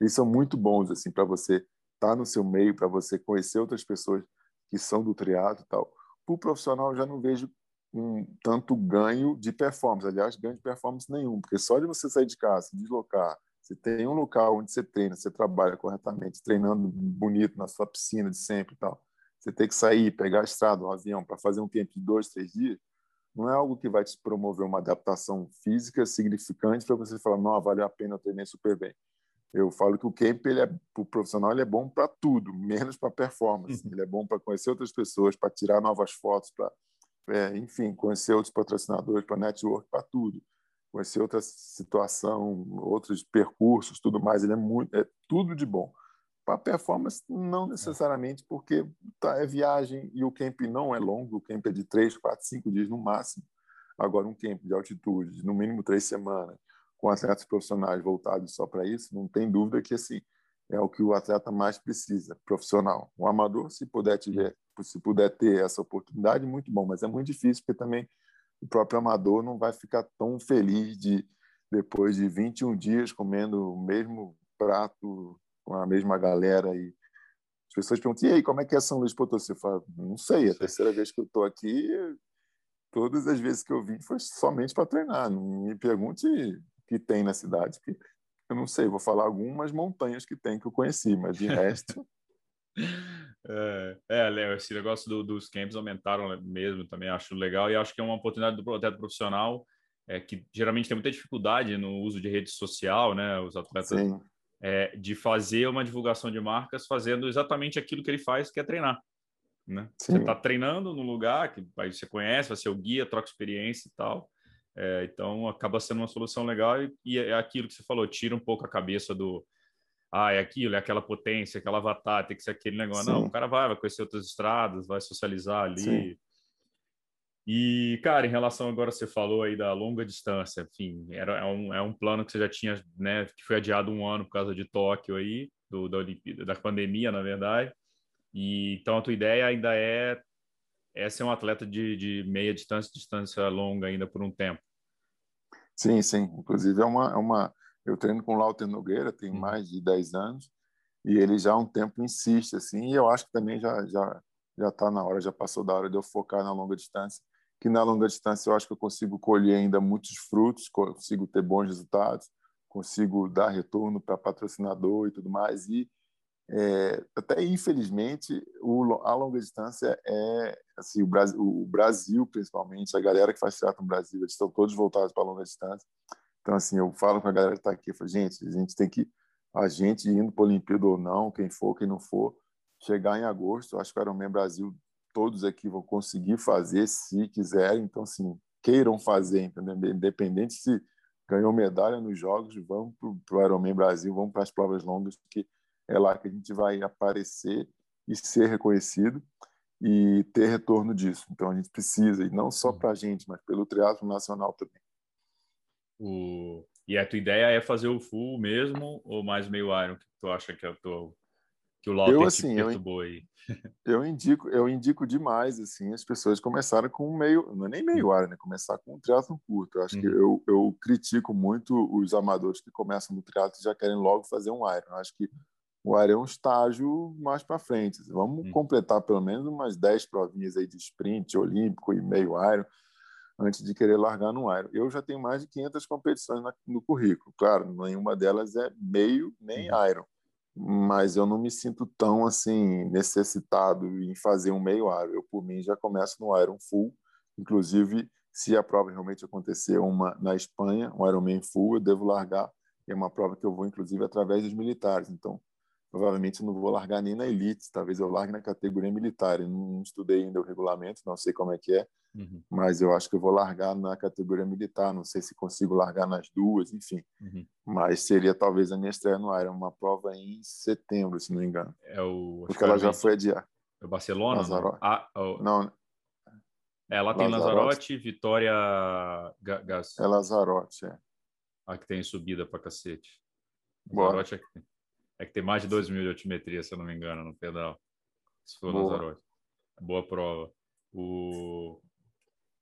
S2: eles são muito bons, assim, para você estar tá no seu meio, para você conhecer outras pessoas que são do triatlo e tal. Para o profissional, eu já não vejo um tanto ganho de performance. Aliás, ganho de performance nenhum, porque só de você sair de casa, se deslocar, você tem um local onde você treina, você trabalha corretamente, treinando bonito na sua piscina de sempre e tal. Você tem que sair, pegar a estrada, um avião para fazer um camp de dois, três dias, não é algo que vai te promover uma adaptação física significante para você falar, não, vale a pena, eu treinei super bem. Eu falo que o camp, ele é, o profissional, ele é bom para tudo, menos para performance. Uhum. Ele é bom para conhecer outras pessoas, para tirar novas fotos, para é, enfim, conhecer outros patrocinadores para network, para tudo. Conhecer outra situação, outros percursos, tudo mais. Ele é muito, é tudo de bom. Para performance, não necessariamente, porque tá, é viagem e o camp não é longo, o camp é de três, quatro, cinco dias no máximo. Agora, um camp de altitude, no mínimo três semanas, com atletas profissionais voltados só para isso, não tem dúvida que assim é o que o atleta mais precisa, profissional. O amador, se puder tiver se puder ter essa oportunidade, muito bom, mas é muito difícil porque também o próprio amador não vai ficar tão feliz de depois de 21 dias comendo o mesmo prato com a mesma galera e as pessoas perguntam, e aí, como é que é São Luís Potosí? Eu falo, não sei, é a terceira vez que eu estou aqui, todas as vezes que eu vim foi somente para treinar, não me pergunte que tem na cidade, porque eu não sei, vou falar algumas montanhas que tem que eu conheci, mas de resto [LAUGHS]
S1: É, é, Léo, esse negócio do, dos camps aumentaram mesmo, também acho legal e acho que é uma oportunidade do atleta profissional é, que geralmente tem muita dificuldade no uso de rede social, né? Os atletas é, de fazer uma divulgação de marcas fazendo exatamente aquilo que ele faz, que é treinar. Né? Você está treinando no lugar que aí você conhece, vai ser o guia, troca experiência e tal. É, então acaba sendo uma solução legal e, e é aquilo que você falou, tira um pouco a cabeça do ah, é aquilo, é aquela potência, aquela avatar, tem que ser aquele negócio. Sim. Não, o cara vai, vai conhecer outras estradas, vai socializar ali. Sim. E, cara, em relação agora, você falou aí da longa distância, enfim, era, é, um, é um plano que você já tinha, né, que foi adiado um ano por causa de Tóquio aí, do, da Olimpíada, da pandemia, na verdade. E, então, a tua ideia ainda é, é ser um atleta de, de meia distância, distância longa ainda por um tempo.
S2: Sim, sim. Inclusive, é uma, é uma eu treino com o Lauter Nogueira, tem uhum. mais de 10 anos, e ele já há um tempo insiste, assim, e eu acho que também já já já está na hora, já passou da hora de eu focar na longa distância, que na longa distância eu acho que eu consigo colher ainda muitos frutos, consigo ter bons resultados, consigo dar retorno para patrocinador e tudo mais, e é, até infelizmente o, a longa distância é assim o Brasil, o Brasil principalmente a galera que faz teatro no Brasil eles estão todos voltados para a longa distância então, assim, eu falo com a galera que está aqui, falo, gente, a gente tem que, a gente indo para a Olimpíada ou não, quem for, quem não for, chegar em agosto, acho que o Brasil, todos aqui vão conseguir fazer, se quiserem, então, assim, queiram fazer, entendeu? Independente se ganhou medalha nos jogos, vamos para o Ironman Brasil, vamos para as provas longas, que é lá que a gente vai aparecer e ser reconhecido e ter retorno disso. Então, a gente precisa, e não só para a gente, mas pelo triatlo nacional também.
S1: O... E a tua ideia é fazer o full mesmo ou mais meio iron? que tu acha que é o teu... que o Lauter eu, assim, te perturbou eu, aí? [LAUGHS]
S2: Eu indico, eu indico demais assim as pessoas começarem com meio, não é nem meio iron, né? Começar com um triatlo curto. Eu acho uhum. que eu, eu critico muito os amadores que começam no triatlo e já querem logo fazer um iron. Eu acho que o Iron é um estágio mais para frente. Vamos uhum. completar pelo menos umas 10 provinhas aí de sprint olímpico e meio Iron antes de querer largar no Iron. Eu já tenho mais de 500 competições no currículo. Claro, nenhuma delas é meio nem. Iron, mas eu não me sinto tão assim necessitado em fazer um meio Iron. Eu por mim já começo no Iron full, inclusive se a prova realmente acontecer uma na Espanha, um Ironman full, eu devo largar. É uma prova que eu vou inclusive através dos militares. Então, provavelmente não vou largar nem na elite, talvez eu largue na categoria militar. Eu não estudei ainda o regulamento, não sei como é que é, uhum. mas eu acho que eu vou largar na categoria militar. Não sei se consigo largar nas duas, enfim. Uhum. Mas seria talvez a minha estreia no Iron, uma prova em setembro, se não me engano.
S1: É o
S2: porque ela já foi adiada.
S1: É o Barcelona?
S2: Lazarote.
S1: Não? Ah, oh.
S2: não.
S1: É, lá tem Lazarote, Vitória Gas.
S2: É Lazarote, é.
S1: A que tem subida para cacete. Lazarote é que tem. É que tem mais de 2 mil de altimetria, se eu não me engano, no pedal. Se for Boa. Lanzarote. Boa prova. O...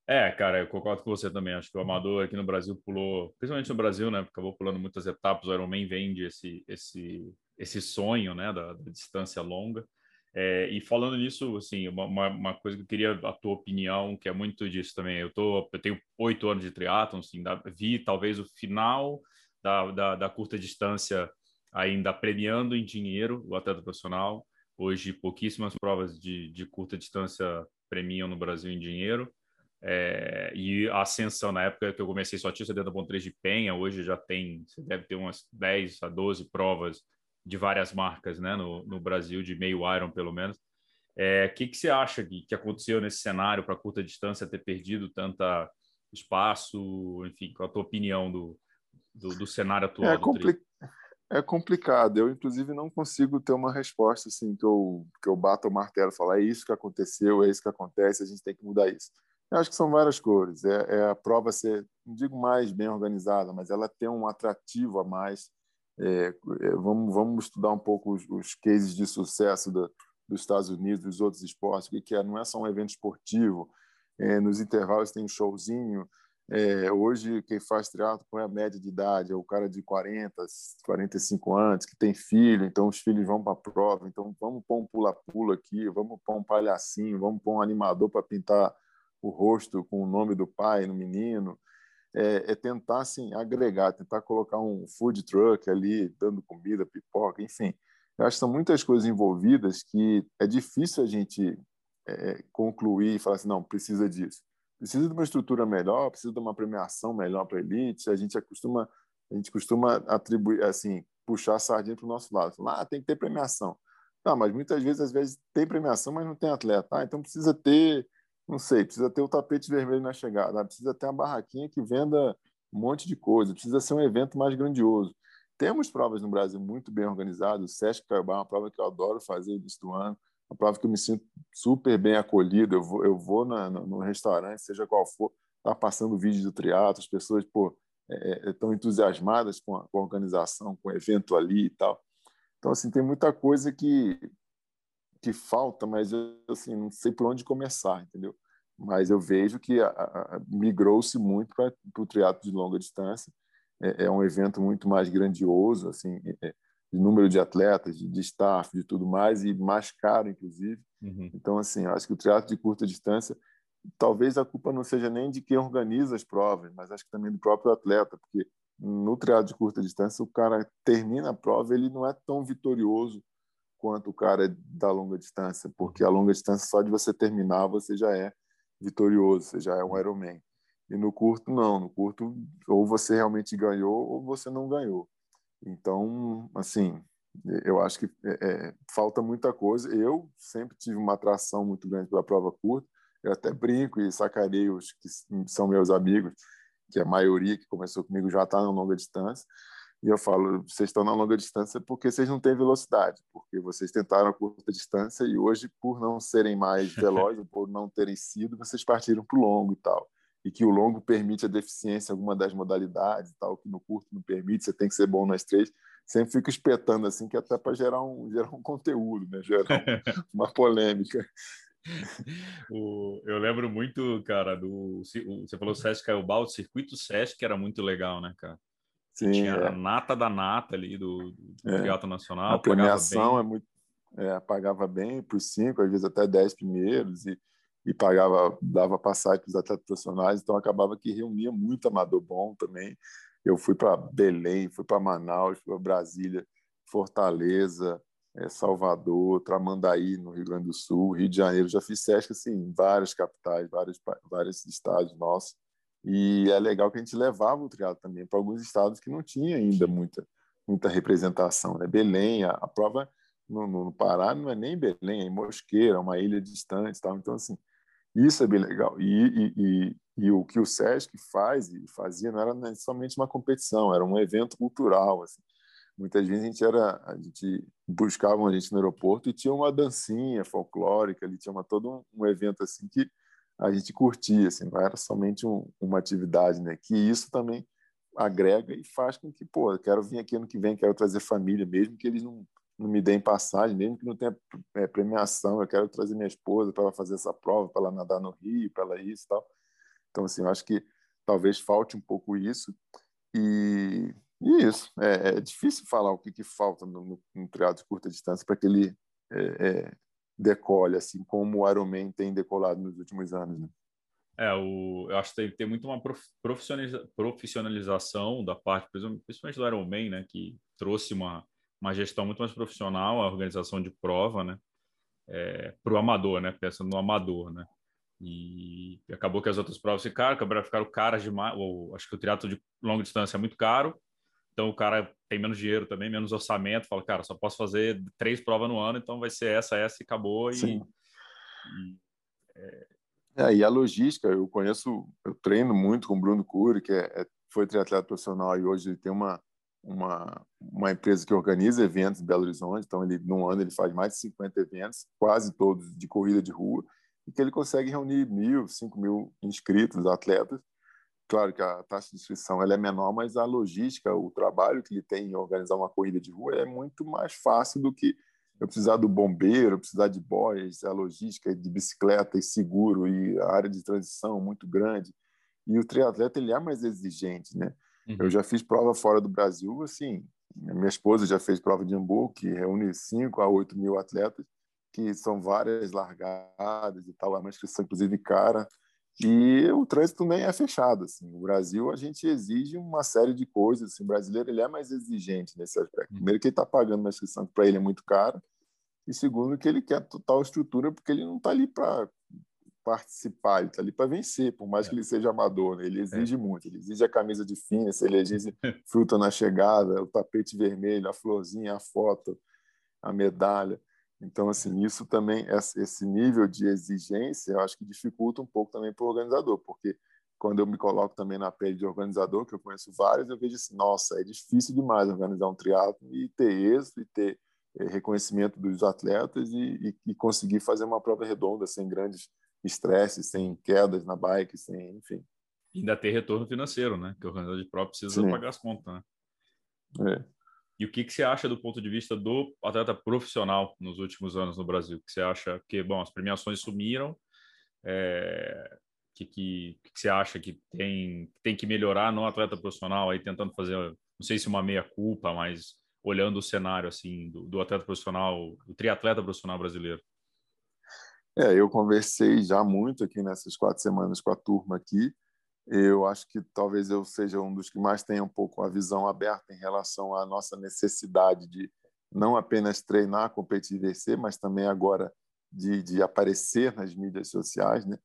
S1: É, cara, eu concordo com você também. Acho que o amador aqui no Brasil pulou, principalmente no Brasil, né? Acabou pulando muitas etapas. O Ironman vende esse, esse, esse sonho, né? Da, da distância longa. É, e falando nisso, assim, uma, uma, coisa que eu queria a tua opinião, que é muito disso também. Eu, tô, eu tenho oito anos de triatlon, assim, da, vi talvez o final da, da, da, curta distância ainda premiando em dinheiro o atleta profissional. Hoje, pouquíssimas provas de, de curta distância premiam no Brasil em dinheiro. É, e a ascensão, na época que eu comecei só tinha 70.3 de penha, hoje já tem, você deve ter umas 10 a 12 provas de várias marcas né, no, no Brasil, de meio Iron pelo menos. O é, que, que você acha que, que aconteceu nesse cenário para curta distância ter perdido tanta espaço? Enfim, qual a tua opinião do, do, do cenário atual?
S2: É, compli é complicado. Eu, inclusive, não consigo ter uma resposta assim que eu, que eu bato o martelo e falo é isso que aconteceu, é isso que acontece, a gente tem que mudar isso. Eu acho que são várias cores. É, é a prova ser, não digo mais bem organizada, mas ela tem um atrativo a mais é, é, vamos, vamos estudar um pouco os, os cases de sucesso da, dos Estados Unidos, dos outros esportes, que é, não é só um evento esportivo, é, nos intervalos tem um showzinho, é, hoje quem faz triatlo é a média de idade, é o cara de 40, 45 anos, que tem filho, então os filhos vão para a prova, então vamos pôr um pula-pula aqui, vamos pôr um palhacinho, vamos pôr um animador para pintar o rosto com o nome do pai no menino, é, é, tentar assim, agregar, tentar colocar um food truck ali, dando comida, pipoca, enfim. Eu acho que são muitas coisas envolvidas que é difícil a gente é, concluir e falar assim, não, precisa disso. Precisa de uma estrutura melhor, precisa de uma premiação melhor para a elite. A gente costuma, a gente costuma atribuir, assim, puxar a sardinha para o nosso lado. Ah, tem que ter premiação. Não, mas muitas vezes, às vezes, tem premiação, mas não tem atleta. Ah, então precisa ter não sei, precisa ter o tapete vermelho na chegada, precisa ter uma barraquinha que venda um monte de coisa, precisa ser um evento mais grandioso. Temos provas no Brasil muito bem organizadas, o Sesc Carbá é uma prova que eu adoro fazer no do ano, uma prova que eu me sinto super bem acolhido, eu vou, eu vou na, no restaurante, seja qual for, tá passando vídeo do triatlo, as pessoas, pô, estão é, é, entusiasmadas com a, com a organização, com o evento ali e tal. Então, assim, tem muita coisa que, que falta, mas eu assim, não sei por onde começar, entendeu? Mas eu vejo que migrou-se muito para o triatlo de longa distância. É, é, um evento muito mais grandioso, assim, é, é, de número de atletas, de, de staff, de tudo mais, e mais caro, inclusive. Uhum. Então, assim, acho que o triatlo de curta distância, talvez a culpa não seja nem de quem organiza as provas, mas acho que também do próprio atleta, porque no triatlo de curta distância, o cara termina a prova, ele não é tão vitorioso quanto o cara da longa distância, porque a longa distância só de você terminar você já é vitorioso, você já é um Ironman. E no curto não, no curto ou você realmente ganhou ou você não ganhou. Então, assim, eu acho que é, é, falta muita coisa. Eu sempre tive uma atração muito grande pela prova curta. Eu até brinco e sacaneio os que são meus amigos, que a maioria que começou comigo já está na longa distância. E eu falo, vocês estão na longa distância porque vocês não têm velocidade, porque vocês tentaram a curta distância e hoje, por não serem mais [LAUGHS] velozes, por não terem sido, vocês partiram para o longo e tal. E que o longo permite a deficiência em alguma das modalidades e tal, que no curto não permite, você tem que ser bom nas três. Sempre fico espetando assim, que é até para gerar um, [LAUGHS] gerar um conteúdo, né? gerar [LAUGHS] uma polêmica.
S1: O, eu lembro muito, cara, do. Você falou Sesc Caiobá, o circuito Sesc era muito legal, né, cara? Sim, tinha é. a nata da nata ali do, do é. Teatro Nacional.
S2: A premiação é muito. É, pagava bem por cinco, às vezes até dez primeiros, e, e pagava, dava passagem para os atletas profissionais, então acabava que reunia muito amador bom também. Eu fui para Belém, fui para Manaus, fui para Brasília, Fortaleza, é, Salvador, Tramandaí, no Rio Grande do Sul, Rio de Janeiro. Já fiz SESC assim, em várias capitais, vários, vários estados nossos. E é legal que a gente levava o triatlo também para alguns estados que não tinha ainda muita muita representação. Né? Belém, a, a prova no, no, Pará não é nem Belém, é em Mosqueira, uma ilha distante. Tal. Então, assim, isso é bem legal. E, e, e, e, o que o Sesc faz e fazia não era somente uma competição, era um evento cultural. Assim. Muitas vezes a gente era, a gente buscava a gente no aeroporto e tinha uma dancinha folclórica, ali tinha uma, todo um, um evento assim que a gente curtia, assim, não era somente um, uma atividade, né? Que isso também agrega e faz com que, pô, eu quero vir aqui ano que vem, quero trazer família, mesmo que eles não, não me deem passagem, mesmo que não tenha é, premiação, eu quero trazer minha esposa para ela fazer essa prova, para ela nadar no Rio, para ela isso e tal. Então, assim, eu acho que talvez falte um pouco isso. E, e isso, é, é, difícil falar o que, que falta no, no, no triado de curta distância para que ele é, é, decole, assim como o Ironman tem decolado nos últimos anos. Né?
S1: É, o, eu acho que tem, tem muito uma profissionalização da parte, principalmente do Ironman, né, que trouxe uma, uma gestão muito mais profissional, a organização de prova, né, é, para o amador, né, pensando no amador, né. E acabou que as outras provas ficaram, ficaram caras demais. Ou, acho que o triatlo de longa distância é muito caro, então o cara tem menos dinheiro também, menos orçamento. Fala, cara, só posso fazer três provas no ano, então vai ser essa, essa e acabou.
S2: Sim. E, e, é... É, e a logística, eu conheço, eu treino muito com o Bruno Cury, que é, é, foi triatleta profissional e hoje ele tem uma, uma, uma empresa que organiza eventos em Belo Horizonte. Então, ele, num ano, ele faz mais de 50 eventos, quase todos de corrida de rua e que ele consegue reunir mil, cinco mil inscritos, atletas. Claro que a taxa de inscrição ela é menor, mas a logística, o trabalho que ele tem em organizar uma corrida de rua é muito mais fácil do que eu precisar do bombeiro, precisar de boias, a logística de bicicleta e seguro e a área de transição muito grande. E o triatleta ele é mais exigente, né? Uhum. Eu já fiz prova fora do Brasil, assim, minha esposa já fez prova de Hamburgo, que reúne 5 a 8 mil atletas, que são várias largadas e tal, é uma inscrição inclusive cara. E o trânsito também é fechado. Assim. O Brasil, a gente exige uma série de coisas. Assim. O brasileiro ele é mais exigente nesse aspecto. Hum. Primeiro, que ele está pagando uma inscrição que para ele é muito cara. E segundo, que ele quer total estrutura, porque ele não está ali para participar, ele está ali para vencer, por mais é. que ele seja amador. Né? Ele exige é. muito. Ele exige a camisa de fitness, ele exige [LAUGHS] fruta na chegada, o tapete vermelho, a florzinha, a foto, a medalha. Então, assim, isso também, esse nível de exigência, eu acho que dificulta um pouco também para o organizador, porque quando eu me coloco também na pele de organizador, que eu conheço vários, eu vejo assim, nossa, é difícil demais organizar um triatlo e ter êxito e ter é, reconhecimento dos atletas e, e, e, conseguir fazer uma prova redonda sem grandes estresses, sem quedas na bike, sem, enfim.
S1: E ainda ter retorno financeiro, né? Que o organizador de prova precisa Sim. pagar as contas, né? É. E o que, que você acha do ponto de vista do atleta profissional nos últimos anos no Brasil? Que você acha que, bom, as premiações sumiram, é, que, que, que você acha que tem, tem que melhorar no atleta profissional, aí tentando fazer, não sei se uma meia-culpa, mas olhando o cenário assim do, do atleta profissional, do triatleta profissional brasileiro?
S2: É, eu conversei já muito aqui nessas quatro semanas com a turma aqui, eu acho que talvez eu seja um dos que mais tenha um pouco a visão aberta em relação à nossa necessidade de não apenas treinar, competir e vencer, mas também agora de, de aparecer nas mídias sociais, né?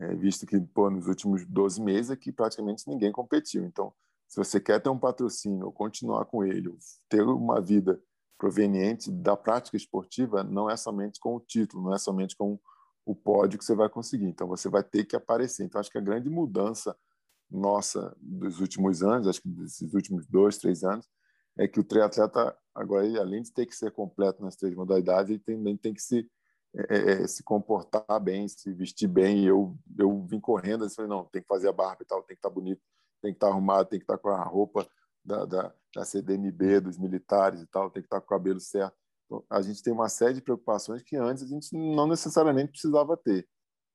S2: É, visto que pô, nos últimos 12 meses aqui praticamente ninguém competiu. Então, se você quer ter um patrocínio ou continuar com ele, ou ter uma vida proveniente da prática esportiva, não é somente com o título, não é somente com o pódio que você vai conseguir. Então, você vai ter que aparecer. Então, acho que a grande mudança nossa dos últimos anos, acho que desses últimos dois, três anos, é que o triatleta, agora, ele, além de ter que ser completo nas três modalidades, ele também tem que se, é, é, é, se comportar bem, se vestir bem. E eu, eu vim correndo e falei, não, tem que fazer a barba e tal, tem que estar bonito, tem que estar arrumado, tem que estar com a roupa da, da, da CDMB, dos militares e tal, tem que estar com o cabelo certo a gente tem uma série de preocupações que antes a gente não necessariamente precisava ter.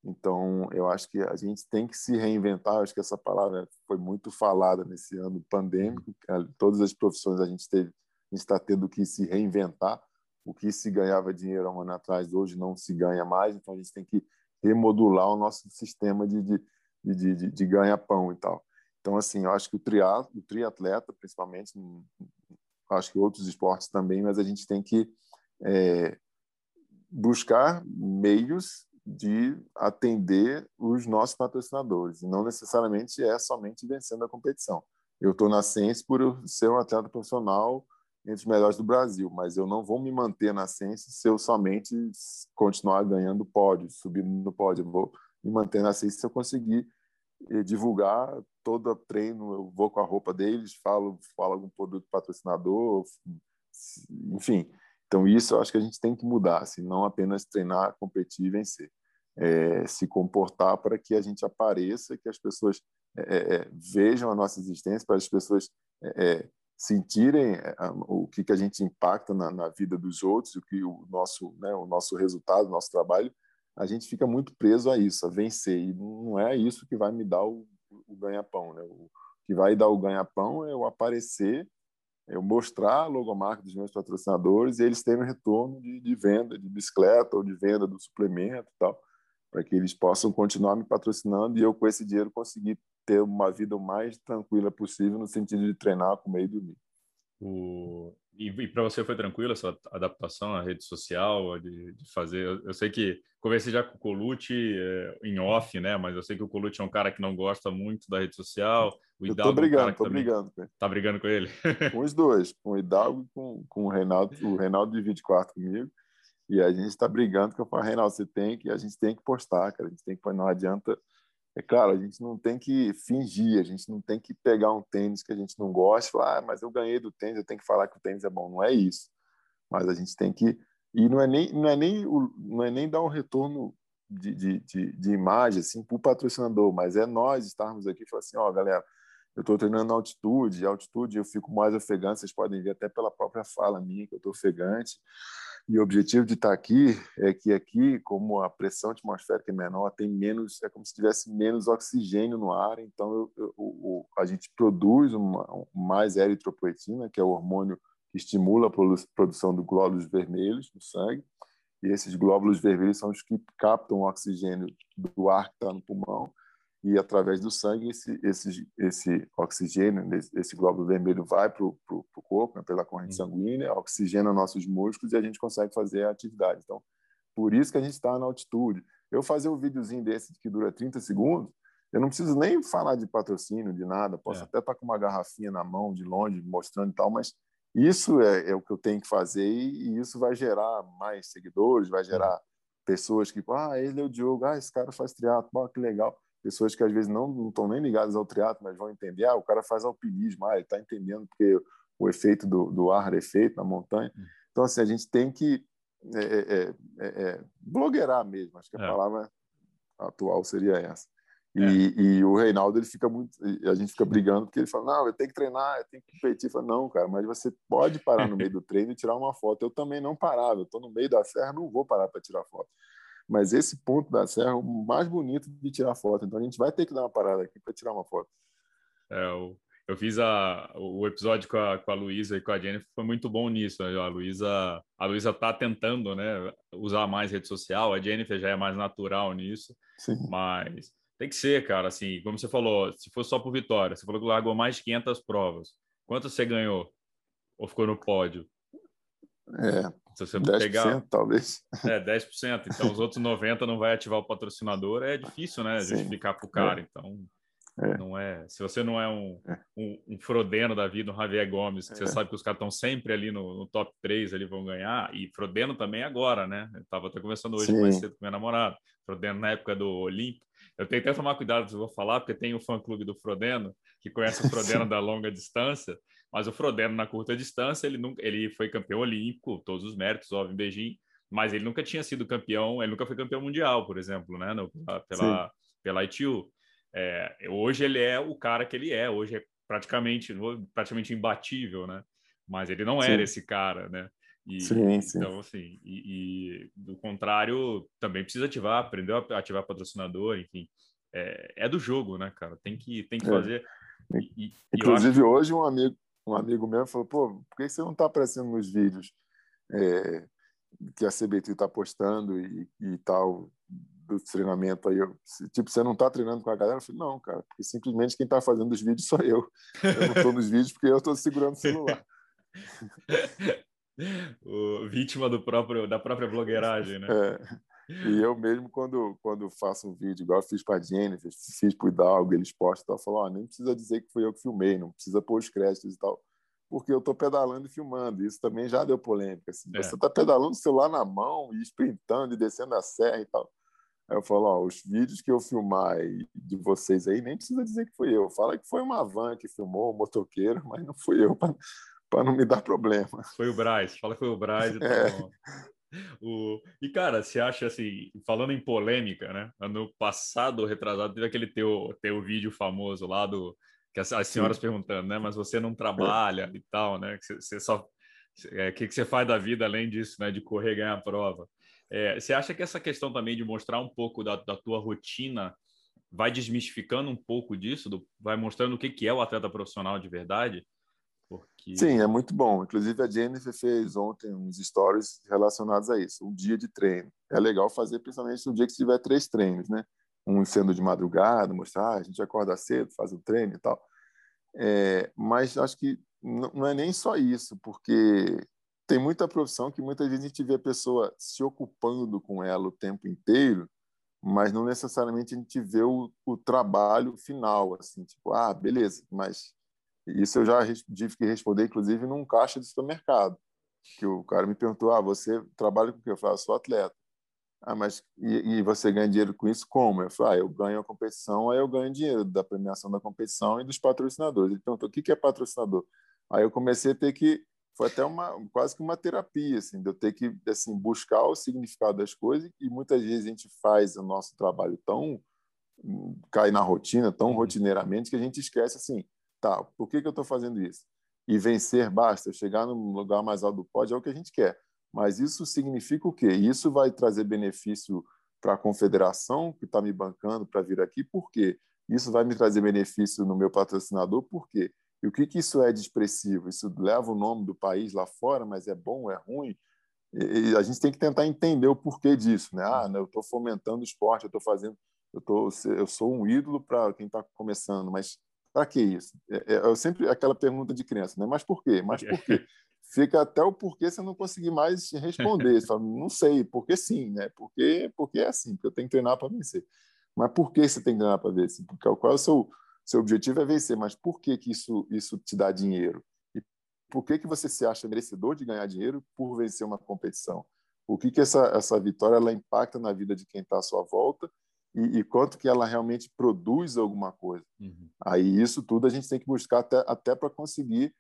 S2: Então, eu acho que a gente tem que se reinventar. Acho que essa palavra foi muito falada nesse ano pandêmico. Todas as profissões a gente teve, está tendo que se reinventar. O que se ganhava dinheiro há um ano atrás, hoje não se ganha mais. Então, a gente tem que remodular o nosso sistema de, de, de, de, de ganha-pão e tal. Então, assim, eu acho que o, o triatleta, principalmente, acho que outros esportes também, mas a gente tem que é, buscar meios de atender os nossos patrocinadores. E não necessariamente é somente vencendo a competição. Eu estou na Ciência por ser um atleta profissional entre os melhores do Brasil, mas eu não vou me manter na Ciência se eu somente continuar ganhando pódio, subindo no pódio. Eu vou me manter na Ciência se eu conseguir eh, divulgar todo treino, eu vou com a roupa deles, falo, falo algum produto patrocinador, enfim, então, isso eu acho que a gente tem que mudar, assim, não apenas treinar, competir e vencer. É, se comportar para que a gente apareça, que as pessoas é, é, é vejam a nossa existência, para as pessoas é, é, sentirem o que, que a gente impacta na, na vida dos outros, o que o nosso, né, o nosso resultado, o nosso trabalho, a gente fica muito preso a isso, a vencer. E não é isso que vai me dar o, o ganha-pão. Né? O que vai dar o ganha-pão é eu aparecer, eu mostrar a logomarca dos meus patrocinadores e eles terem um retorno de, de venda de bicicleta ou de venda do suplemento e tal, para que eles possam continuar me patrocinando e eu, com esse dinheiro, conseguir ter uma vida o mais tranquila possível no sentido de treinar, comer e dormir.
S1: O... E, e para você foi tranquilo essa adaptação à rede social, de, de fazer? Eu, eu, sei que conversei já com o Colucci é, em off, né? Mas eu sei que o Colucci é um cara que não gosta muito da rede social.
S2: O Hidalgo eu tô brigando, é um tô brigando.
S1: Tá brigando com ele? [LAUGHS]
S2: com os dois, com o Hidalgo e com, com o Reinaldo. O Reinaldo divide quarto comigo. E a gente está brigando que eu falo, Reinaldo, você tem que, a gente tem que postar, cara. A gente tem que, não adianta é claro, a gente não tem que fingir, a gente não tem que pegar um tênis que a gente não gosta e falar, ah, mas eu ganhei do tênis, eu tenho que falar que o tênis é bom. Não é isso. Mas a gente tem que. E não é nem, não é nem, não é nem dar um retorno de, de, de, de imagem assim, para o patrocinador, mas é nós estarmos aqui e falar assim: ó, oh, galera, eu estou treinando na altitude, altitude eu fico mais ofegante, vocês podem ver até pela própria fala minha que eu estou ofegante. E o objetivo de estar aqui é que aqui, como a pressão atmosférica é menor, tem menos, é como se tivesse menos oxigênio no ar. Então, eu, eu, eu, a gente produz uma, mais eritropoetina, que é o hormônio que estimula a produção de glóbulos vermelhos no sangue. E esses glóbulos vermelhos são os que captam o oxigênio do ar que está no pulmão e através do sangue esse esse esse oxigênio esse glóbulo vermelho vai para o corpo né, pela corrente uhum. sanguínea oxigena nossos músculos e a gente consegue fazer a atividade então por isso que a gente está na altitude eu fazer um videozinho desse que dura 30 segundos eu não preciso nem falar de patrocínio de nada posso é. até estar tá com uma garrafinha na mão de longe mostrando e tal mas isso é, é o que eu tenho que fazer e, e isso vai gerar mais seguidores vai gerar uhum. pessoas que ah ele é o Diogo ah esse cara faz triatlo que legal pessoas que às vezes não estão nem ligadas ao triatlo, mas vão entender, ah, o cara faz alpinismo, ah, ele está entendendo porque o efeito do, do ar é efeito na montanha. Hum. Então, assim, a gente tem que é, é, é, é blogueirar mesmo, acho que a é. palavra atual seria essa. E, é. e, o Reinaldo, ele fica muito. A gente fica brigando porque ele fala: não, eu tenho que treinar, eu tenho que competir. Fala, não, cara, mas você pode parar no meio do [LAUGHS] treino e tirar uma foto. Eu também não parava, eu estou no meio da serra, não vou parar para tirar foto. Mas esse ponto da serra é o mais bonito de tirar foto. Então a gente vai ter que dar uma parada aqui para tirar uma foto.
S1: É, eu, eu fiz a, o episódio com a, com a Luísa e com a Jennifer, foi muito bom nisso. Né? A Luísa a Luísa tá tentando né, usar mais rede social, a Jennifer já é mais natural nisso. Sim. Mas tem que ser, cara. Assim, como você falou, se for só por vitória, você falou que largou mais de 500 provas. Quanto você ganhou? Ou ficou no pódio?
S2: É, se você 10%, pegar. talvez.
S1: É, 10%. Então, os outros 90% não vai ativar o patrocinador. É difícil, né? Justificar para o cara. É. Então, é. não é. Se você não é um, é. um, um, Frodeno da vida, um Javier Gomes, que você é. sabe que os caras estão sempre ali no, no, top 3, ali vão ganhar. E Frodeno também agora, né? Eu estava até conversando hoje Sim. mais cedo com minha namorada. Frodeno na época do Olímpico. Eu tenho que até tomar cuidado se eu vou falar, porque tem o fã-clube do Frodeno, que conhece o Frodeno [LAUGHS] da longa distância. Mas o Frodeno, na curta distância, ele, nunca, ele foi campeão olímpico, todos os méritos, óbvio, em Beijing, mas ele nunca tinha sido campeão, ele nunca foi campeão mundial, por exemplo, né? No, pela, pela ITU. É, hoje ele é o cara que ele é, hoje é praticamente, praticamente imbatível, né? Mas ele não era sim. esse cara, né? E, sim, sim. Então, assim, e, e, do contrário, também precisa ativar, aprender a ativar patrocinador, enfim. É, é do jogo, né, cara? Tem que, tem que é. fazer.
S2: E, Inclusive, acho... hoje um amigo, um amigo meu falou, pô, por que você não está aparecendo nos vídeos é, que a CBT está postando e, e, tal, do treinamento aí? Eu, tipo, você não está treinando com a galera? Eu falei, não, cara, porque simplesmente quem está fazendo os vídeos sou eu. Eu não estou nos vídeos porque eu estou segurando o celular. [LAUGHS]
S1: o vítima do próprio da própria blogueiragem, né?
S2: É. E eu mesmo, quando, quando faço um vídeo, igual eu fiz para a Jennifer, fiz para o Hidalgo, eles postam e falam, oh, nem precisa dizer que fui eu que filmei, não precisa pôr os créditos e tal, porque eu estou pedalando e filmando. Isso também já deu polêmica. Assim. É. Você está pedalando o celular na mão e sprintando e descendo a serra e tal. Aí eu falo, ó, os vídeos que eu filmar de vocês aí, nem precisa dizer que fui eu. Fala que foi uma van que filmou, um motoqueiro, mas não fui eu, para não me dar problema.
S1: Foi o Braz, fala que foi o Braz tá é. bom. O... E, cara, você acha assim, falando em polêmica, né? Ano passado, retrasado, teve aquele teu, teu vídeo famoso lá do que as, as senhoras Sim. perguntando, né? Mas você não trabalha e tal, né? Que você só o é, que, que você faz da vida além disso, né? De correr e ganhar a prova. É, você acha que essa questão também de mostrar um pouco da, da tua rotina vai desmistificando um pouco disso, do, vai mostrando o que, que é o atleta profissional de verdade?
S2: Porque... Sim, é muito bom. Inclusive, a Jennifer fez ontem uns stories relacionados a isso, um dia de treino. É legal fazer, principalmente no dia que tiver três treinos, né? Um sendo de madrugada, mostrar, ah, a gente acorda cedo, faz o treino e tal. É, mas acho que não é nem só isso, porque tem muita profissão que muitas vezes a gente vê a pessoa se ocupando com ela o tempo inteiro, mas não necessariamente a gente vê o, o trabalho final, assim, tipo, ah, beleza, mas isso eu já tive que responder, inclusive, num caixa de supermercado, que o cara me perguntou, ah, você trabalha com o quê? Eu falei, ah, sou atleta. Ah, mas e, e, você ganha dinheiro com isso como? Eu falei, ah, eu ganho a competição, aí eu ganho dinheiro da premiação da competição e dos patrocinadores. Ele perguntou, o que é patrocinador? Aí eu comecei a ter que foi até uma quase que uma terapia assim, de eu ter que assim buscar o significado das coisas e muitas vezes a gente faz o nosso trabalho tão cai na rotina tão uhum. rotineiramente que a gente esquece assim, tá, por que que eu estou fazendo isso? E vencer basta, chegar no lugar mais alto do pódio é o que a gente quer. Mas isso significa o quê? Isso vai trazer benefício para a confederação que está me bancando para vir aqui, por quê? Isso vai me trazer benefício no meu patrocinador, por quê? E o que, que isso é de expressivo? Isso leva o nome do país lá fora, mas é bom, é ruim? E, a gente tem que tentar entender o porquê disso, né? Ah, né, eu estou fomentando o esporte, eu estou fazendo, eu, tô, eu sou um ídolo para quem está começando, mas para que isso? É, é, é, sempre aquela pergunta de criança, né? Mas por quê? Mas por quê? [LAUGHS] Fica até o porquê você não conseguir mais responder. [LAUGHS] Você fala, não sei, porque sim, né? Porque, porque é assim, porque eu tenho que treinar para vencer. Mas por que você tem que treinar para vencer? Porque qual é o seu seu objetivo é vencer, mas por que, que isso, isso te dá dinheiro? E por que, que você se acha merecedor de ganhar dinheiro por vencer uma competição? O que, que essa, essa vitória ela impacta na vida de quem está à sua volta e, e, quanto que ela realmente produz alguma coisa? Uhum. Aí isso tudo a gente tem que buscar até, até para conseguir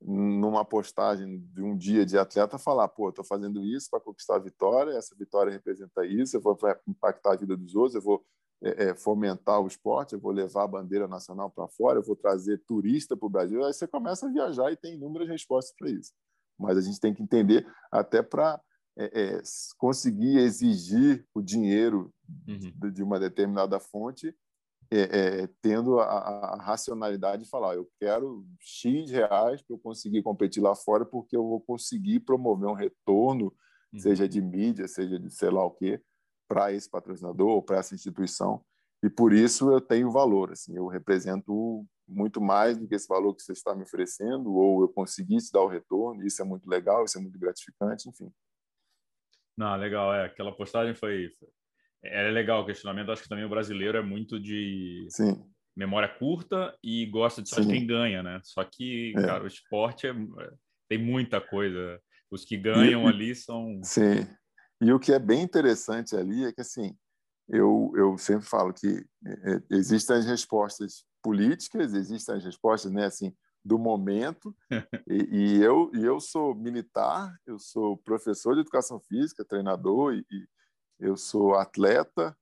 S2: numa postagem de um dia de atleta falar, pô, estou fazendo isso para conquistar a vitória, essa vitória representa isso, eu vou impactar a vida dos outros, eu vou é, é, fomentar o esporte, eu vou levar a bandeira nacional para fora, eu vou trazer turista para o Brasil. Aí você começa a viajar e tem inúmeras respostas para isso. Mas a gente tem que entender até para é, é, conseguir exigir o dinheiro uhum. de uma determinada fonte, é, é, tendo a, a, racionalidade de falar: eu quero X reais para eu conseguir competir lá fora, porque eu vou conseguir promover um retorno, uhum. seja de mídia, seja de sei lá o quê, para esse patrocinador ou para essa instituição e por isso eu tenho valor assim eu represento muito mais do que esse valor que você está me oferecendo ou eu consegui te dar o retorno isso é muito legal isso é muito gratificante enfim
S1: não legal é aquela postagem foi é legal o questionamento acho que também o brasileiro é muito de
S2: Sim.
S1: memória curta e gosta de só de quem ganha né só que é. cara o esporte é, tem muita coisa os que ganham e, ali são
S2: sim e o que é bem interessante ali é que, assim, eu, eu sempre falo que é, é, existem as respostas políticas, existem as respostas, né, assim, do momento. [LAUGHS] e, e, eu, e eu sou militar, eu sou professor de educação física, treinador, e, e eu sou atleta,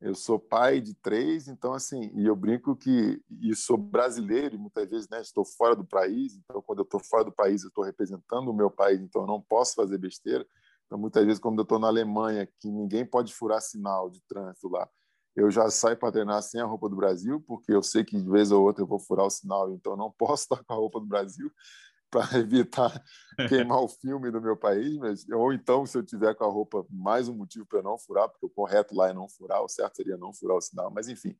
S2: eu sou pai de três, então assim, e eu brinco que e sou brasileiro e muitas vezes, né, estou fora do país, então quando eu estou fora do país, eu estou representando o meu país, então eu não posso fazer besteira. Então, muitas vezes, quando eu estou na Alemanha, que ninguém pode furar sinal de trânsito lá, eu já saio para treinar sem a roupa do Brasil, porque eu sei que de vez ou outra eu vou furar o sinal, então não posso estar com a roupa do Brasil [LAUGHS] para evitar [LAUGHS] queimar o filme do meu país, mas, ou então, se eu tiver com a roupa, mais um motivo para não furar, porque o correto lá é não furar, o certo seria não furar o sinal, mas enfim.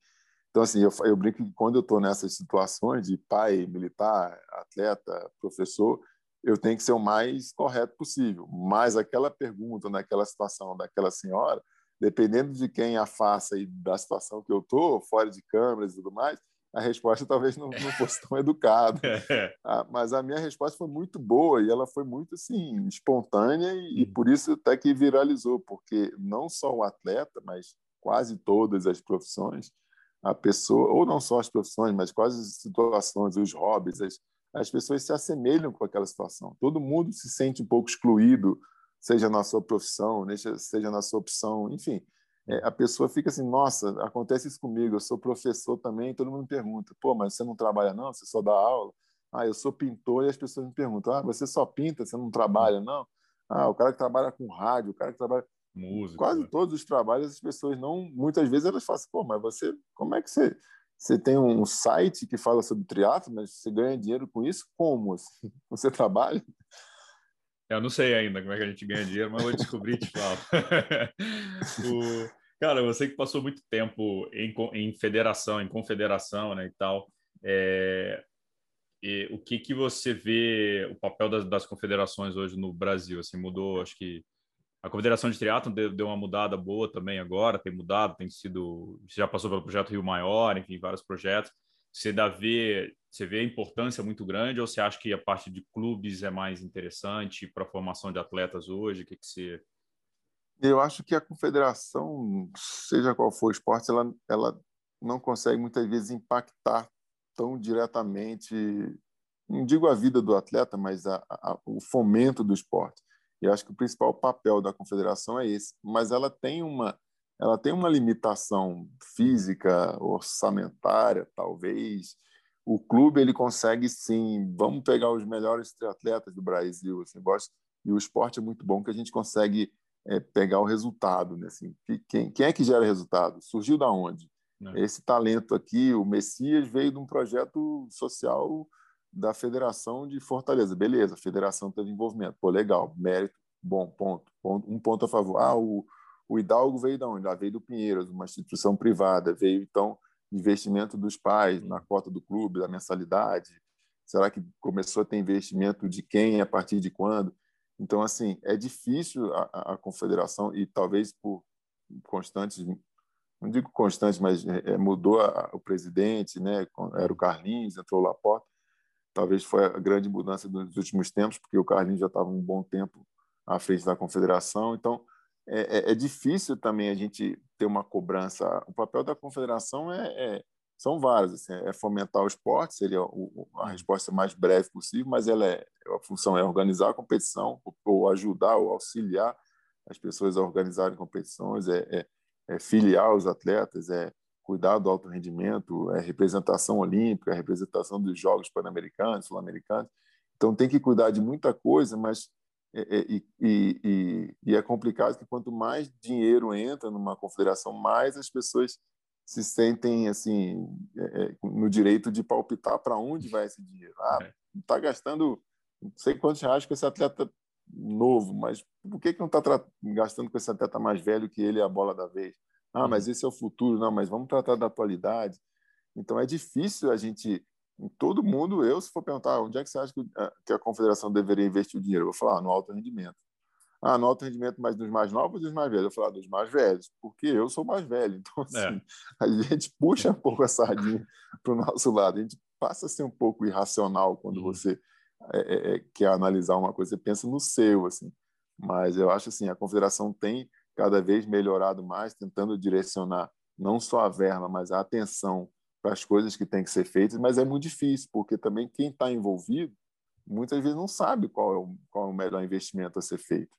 S2: Então, assim, eu, eu brinco que quando eu estou nessas situações de pai, militar, atleta, professor, eu tenho que ser o mais correto possível. Mas aquela pergunta naquela situação daquela senhora, dependendo de quem a faça e da situação que eu estou, fora de câmeras e tudo mais, a resposta [LAUGHS] talvez não, não fosse tão educada. [LAUGHS] Ah, mas a minha resposta foi muito boa e ela foi muito assim espontânea e, e por isso até que viralizou, porque não só o atleta, mas quase todas as profissões, a pessoa, ou não só as profissões, mas quase as situações, os hobbies, as, as pessoas se assemelham com aquela situação. Todo mundo se sente um pouco excluído, seja na sua profissão, seja na sua opção, enfim. é, a pessoa fica assim, nossa, acontece isso comigo, eu sou professor também, todo mundo me pergunta, pô, mas você não trabalha não? Você só dá aula? Ah, eu sou pintor e as pessoas me perguntam, ah, você só pinta, você não trabalha não? Ah, o cara que trabalha com rádio, o cara que trabalha...
S1: Música.
S2: Quase né? todos os trabalhos as pessoas não, muitas vezes elas falam assim, pô, mas você, como é que você... Você tem um site que fala sobre triatlo, mas você ganha dinheiro com isso? Como? Assim? Você trabalha?
S1: Eu não sei ainda como é que a gente ganha dinheiro, mas vou descobrir e te falo. [LAUGHS] o... Cara, você que passou muito tempo em, em federação, em confederação, né, e tal, é... e o que que você vê o papel das, das, confederações hoje no Brasil? Assim, mudou, acho que a Confederação de Triatlon deu, deu, uma mudada boa também agora, tem mudado, tem sido, você já passou pelo projeto Rio Maior, enfim, vários projetos. Você dá ver, você vê a importância muito grande ou você acha que a parte de clubes é mais interessante para a formação de atletas hoje? O que que você
S2: eu acho que a confederação, seja qual for o esporte, ela, ela não consegue muitas vezes impactar tão diretamente, não digo a vida do atleta, mas a, a, o fomento do esporte. E acho que o principal papel da confederação é esse. Mas ela tem uma, ela tem uma limitação física, orçamentária, talvez. O clube ele consegue sim. Vamos pegar os melhores triatletas do Brasil. Assim, gosto, e o esporte é muito bom que a gente consegue é, pegar o resultado. Né? Assim, quem, quem é que gera resultado? Surgiu da onde? É. Esse talento aqui, o Messias, veio de um projeto social da Federação de Fortaleza. Beleza, a federação teve envolvimento. Pô, legal, mérito, bom, ponto. ponto um ponto a favor. Ah, o, o Hidalgo veio de onde? Ah, veio do Pinheiros, uma instituição privada. Veio, então, investimento dos pais na cota do clube, da mensalidade. Será que começou a ter investimento de quem, a partir de quando? Então, assim, é difícil a, a confederação, e talvez por constantes, não digo constantes, mas é, é, mudou a, o presidente, né? era o Carlinhos, entrou o Laporta, talvez foi a grande mudança dos últimos tempos, porque o Carlinhos já estava um bom tempo à frente da confederação, então é, é, é difícil também a gente ter uma cobrança. O papel da confederação é, é são vários. Assim, é fomentar o esporte, seria o, a resposta mais breve possível, mas ela é, a função é organizar a competição, ou ajudar, ou auxiliar as pessoas a organizarem competições, é, é, é filiar os atletas, é cuidar do alto rendimento, é representação olímpica, é representação dos Jogos Pan-Americanos, Sul-Americanos. Então tem que cuidar de muita coisa, mas e, e, e, e, é complicado que quanto mais dinheiro entra numa confederação, mais as pessoas se sentem assim é, é, no direito de palpitar para onde vai esse dinheiro. Ah, está gastando não sei quantos reais com esse atleta novo, mas por que, que não está gastando com esse atleta mais velho que ele é a bola da vez? Ah, mas uhum. esse é o futuro. Não, mas vamos tratar da atualidade. Então é difícil a gente, todo mundo, eu se for perguntar onde é que você acha que a confederação deveria investir o dinheiro, eu vou falar ah, no alto rendimento. Ah, no alto rendimento, mas dos mais novos ou dos mais velhos? Eu falo, ah, dos mais velhos, porque eu sou mais velho. [LAUGHS] Então, assim, é. a gente puxa um pouco a sardinha [LAUGHS] para o nosso lado. A gente passa a ser um pouco irracional quando uhum. você é, é, é, quer analisar uma coisa, você pensa no seu, assim. Mas eu acho assim, a confederação tem cada vez melhorado mais, tentando direcionar não só a verba, mas a atenção para as coisas que têm que ser feitas, mas é muito difícil, porque também quem está envolvido muitas vezes não sabe qual é, o, qual é o melhor investimento a ser feito.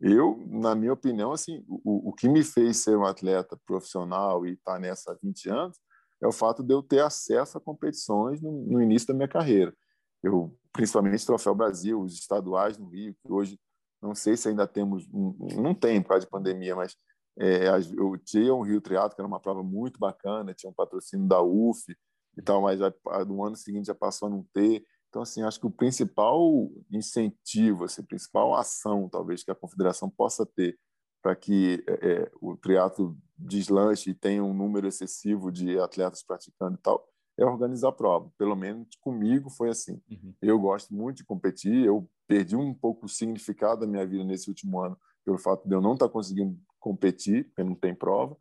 S2: Eu, na minha opinião, assim, o, o que me fez ser um atleta profissional e estar tá nessa há 20 anos é o fato de eu ter acesso a competições no, no início da minha carreira. Eu, principalmente Troféu Brasil, os estaduais no Rio, que hoje não sei se ainda temos, não tem por causa de pandemia, mas é, eu tinha um Rio Triatlo, que era uma prova muito bacana, tinha um patrocínio da UF e tal, mas já, no ano seguinte já passou a não ter. Então, assim, acho que o principal incentivo, assim, a principal ação, talvez, que a confederação possa ter para que é, é, o triatlo deslanche e tenha um número excessivo de atletas praticando e tal, é organizar a prova. Pelo menos comigo foi assim. Uhum. Eu gosto muito de competir, eu perdi um pouco o significado da minha vida nesse último ano pelo fato de eu não estar conseguindo competir, porque não tem prova.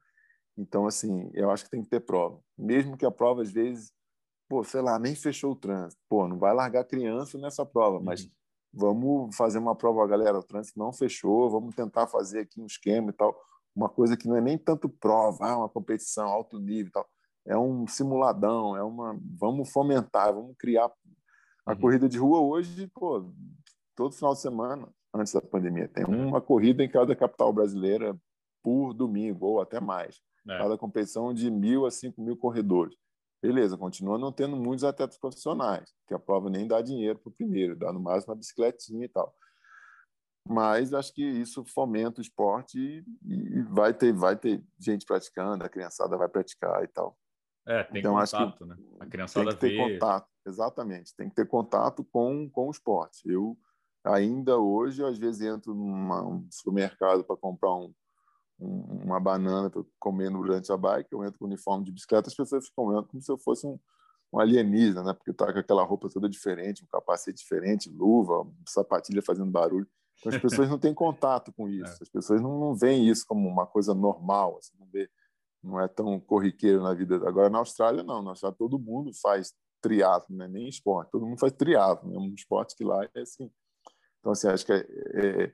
S2: Então, assim, eu acho que tem que ter prova. Mesmo que a prova, às vezes, pô, sei lá, nem fechou o trânsito. Pô, não vai largar criança nessa prova, mas uhum. vamos fazer uma prova, galera, o trânsito não fechou, vamos tentar fazer aqui um esquema e tal. Uma coisa que não é nem tanto prova, ah, uma competição alto nível e tal. É um simuladão, é uma. Vamos fomentar, vamos criar. A uhum. corrida de rua hoje, pô, todo final de semana, antes da pandemia, tem uma corrida em cada capital brasileira por domingo, ou até mais. É. Cada competição de mil a cinco mil corredores. Beleza, continua não tendo muitos atletas profissionais, que a prova nem dá dinheiro para o primeiro, dá no máximo uma bicicletinha e tal. Mas acho que isso fomenta o esporte e, e vai, ter, vai ter gente praticando, a criançada vai praticar e tal.
S1: É, tem então, contato, né? A criançada
S2: tem que ter vê... contato, exatamente. Tem que ter contato com, com o esporte. Eu ainda hoje, às vezes, entro num supermercado para comprar um, uma banana para comer durante a bike, eu entro com uniforme de bicicleta, as pessoas ficam olhando como se eu fosse um, um alienígena, né? Porque tá com aquela roupa toda diferente, um capacete diferente, luva, sapatilha fazendo barulho. Então, as pessoas não têm [LAUGHS] contato com isso. É. As pessoas não, não veem isso como uma coisa normal, assim, não vê não é tão corriqueiro na vida. Agora, na Austrália, não. Na Austrália, todo mundo faz triatlo, né? nem esporte. Todo mundo faz triatlo, é um esporte que lá é assim. Então, assim, acho que é, é,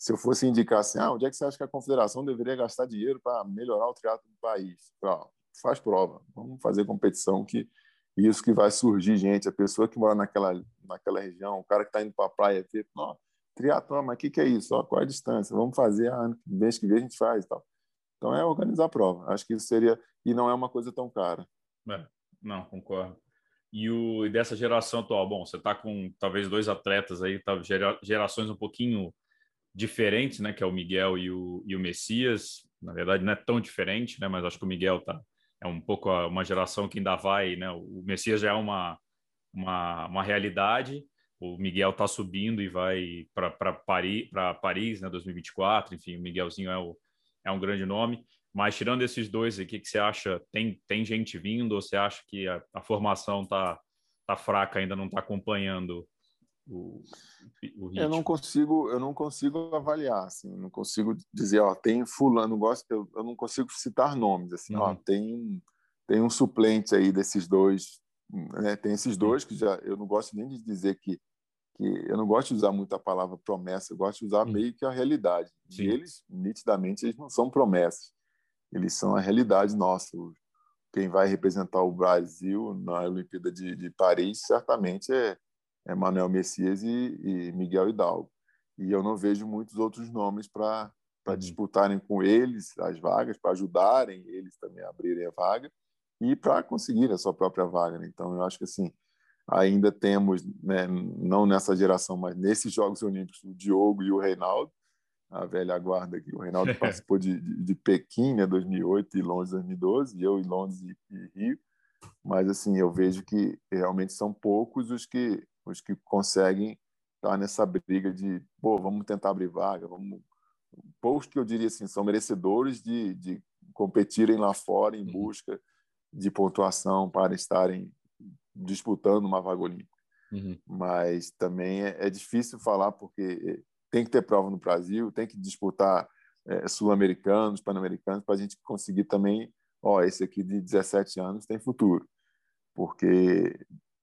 S2: se eu fosse indicar assim, ah, onde é que você acha que a confederação deveria gastar dinheiro para melhorar o triatlo do país? Ah, faz prova, vamos fazer competição que isso que vai surgir gente, a pessoa que mora naquela naquela região, o cara que está indo para a praia, ter, não, triatlon, mas o que, que é isso? Ó, qual é a distância? Vamos fazer, ah, mês que vem a gente faz e tal. Então é organizar a prova. Acho que isso seria e não é uma coisa tão cara.
S1: É, não, concordo. E o e dessa geração atual, bom, você está com talvez dois atletas aí, tá, gerações um pouquinho diferentes, né? Que é o Miguel e o, e o Messias. Na verdade, não é tão diferente, né? Mas acho que o Miguel tá é um pouco uma geração que ainda vai, né? O Messias já é uma uma, uma realidade. O Miguel está subindo e vai para Paris, para Paris, né? 2024. Enfim, o Miguelzinho é o é um grande nome. Mas tirando esses dois aqui, que você acha tem tem gente vindo ou você acha que a, a formação tá tá fraca, ainda não está acompanhando o, o ritmo?
S2: Eu não consigo eu não consigo avaliar assim, não consigo dizer ó tem fulano gosto eu, eu não consigo citar nomes assim uhum. ó tem tem um suplente aí desses dois né? tem esses dois que já eu não gosto nem de dizer que que eu não gosto de usar muito a palavra promessa, eu gosto de usar Sim. meio que a realidade. Sim. E eles, nitidamente, eles não são promessas, eles são a realidade nossa. Quem vai representar o Brasil na Olimpíada de, de Paris certamente é, é Manuel Messias e, e, Miguel Hidalgo. E eu não vejo muitos outros nomes para uhum. disputarem com eles as vagas, para ajudarem eles também a abrirem a vaga e para conseguir a sua própria vaga. Né? Então, eu acho que assim, ainda temos, né, não nessa geração, mas nesses Jogos Olímpicos, o Diogo e o Reinaldo, a velha guarda aqui. O Reinaldo [LAUGHS] participou de, de, de, Pequim, né, 2008, e Londres, 2012, e eu em Londres e, e, Rio. Mas, assim, eu vejo que realmente são poucos os que, os que conseguem estar nessa briga de, pô, vamos tentar abrir vaga, vamos... Poucos que eu diria assim, são merecedores de, de competirem lá fora em uhum. busca de pontuação para estarem disputando uma vaga olímpica. Uhum. Mas também é, é, difícil falar porque tem que ter prova no Brasil, tem que disputar é, sul-americanos, pan-americanos, para a gente conseguir também, ó, esse aqui de 17 anos tem futuro. Porque,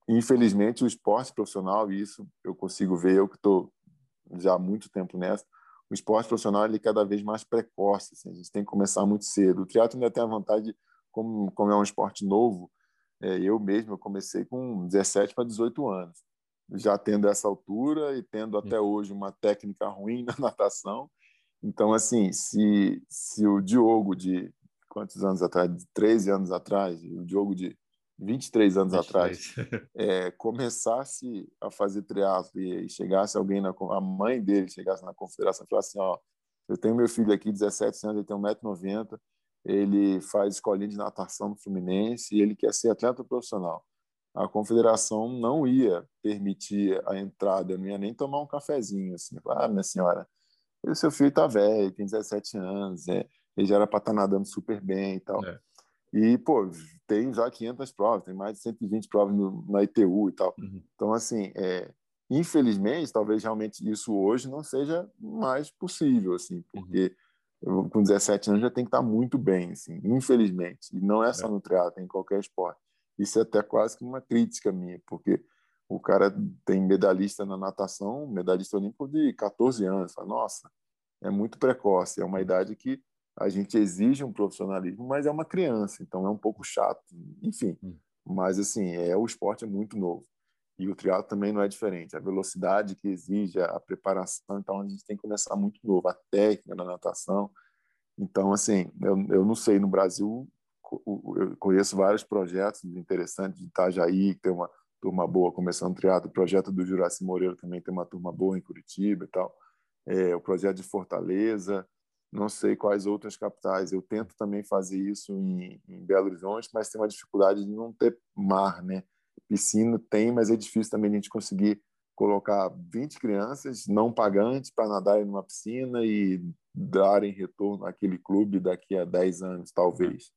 S2: infelizmente, o esporte profissional, e isso eu consigo ver, eu que estou já há muito tempo nessa, o esporte profissional ele é cada vez mais precoce, assim, a gente tem que começar muito cedo. O teatro ainda tem a vantagem, como, como é um esporte novo, é, eu mesmo eu comecei com 17 para 18 anos, já tendo essa altura e tendo até hoje uma técnica ruim [LAUGHS] na natação. Então, assim, se, se o Diogo de quantos anos atrás? De 13 anos atrás, o Diogo de 23 anos 23. atrás, é, [LAUGHS] começasse a fazer triatlo e chegasse alguém, na, a mãe dele chegasse na confederação e falasse assim, ó, eu tenho meu filho aqui, 17 anos, ele tem 1,90m, ele faz escolinha de natação no Fluminense e ele quer ser atleta profissional. A confederação não ia permitir a entrada, não ia nem tomar um cafezinho. Assim, ah, minha senhora, seu filho está velho, tem 17 anos, é, ele já era para estar tá nadando super bem e tal. É. E, pô, tem já 500 provas, tem mais de 120 provas no, na ITU e tal. Uhum. Então, assim, é, infelizmente, talvez realmente isso hoje não seja mais possível, assim, porque... Uhum eu, com 17 anos já tem que estar muito bem, assim, infelizmente. E não é só é. no triatlo, é em qualquer esporte. Isso é até quase que uma crítica minha, porque o cara tem medalhista na natação, medalhista olímpico de 14 anos. Fala, Nossa, é muito precoce, é uma idade que a gente exige um profissionalismo, mas é uma criança, então é um pouco chato, enfim. Hum. Mas assim, é o esporte é muito novo. E o triatlo também não é diferente. A velocidade que exige, a preparação, então a gente tem que começar muito novo. A técnica da natação, Então, assim, eu, eu não sei, no Brasil, eu conheço vários projetos interessantes de Itajaí, que tem uma turma boa começando triatlo, o projeto do Juraci Moreira também tem uma turma boa em Curitiba e tal, é, o projeto de Fortaleza, não sei quais outras capitais. Eu tento também fazer isso em, em Belo Horizonte, mas tem uma dificuldade de não ter mar, né? Piscina tem, mas é difícil também a gente conseguir colocar 20 crianças não pagantes para nadarem numa piscina e darem retorno àquele clube daqui a 10 anos, talvez.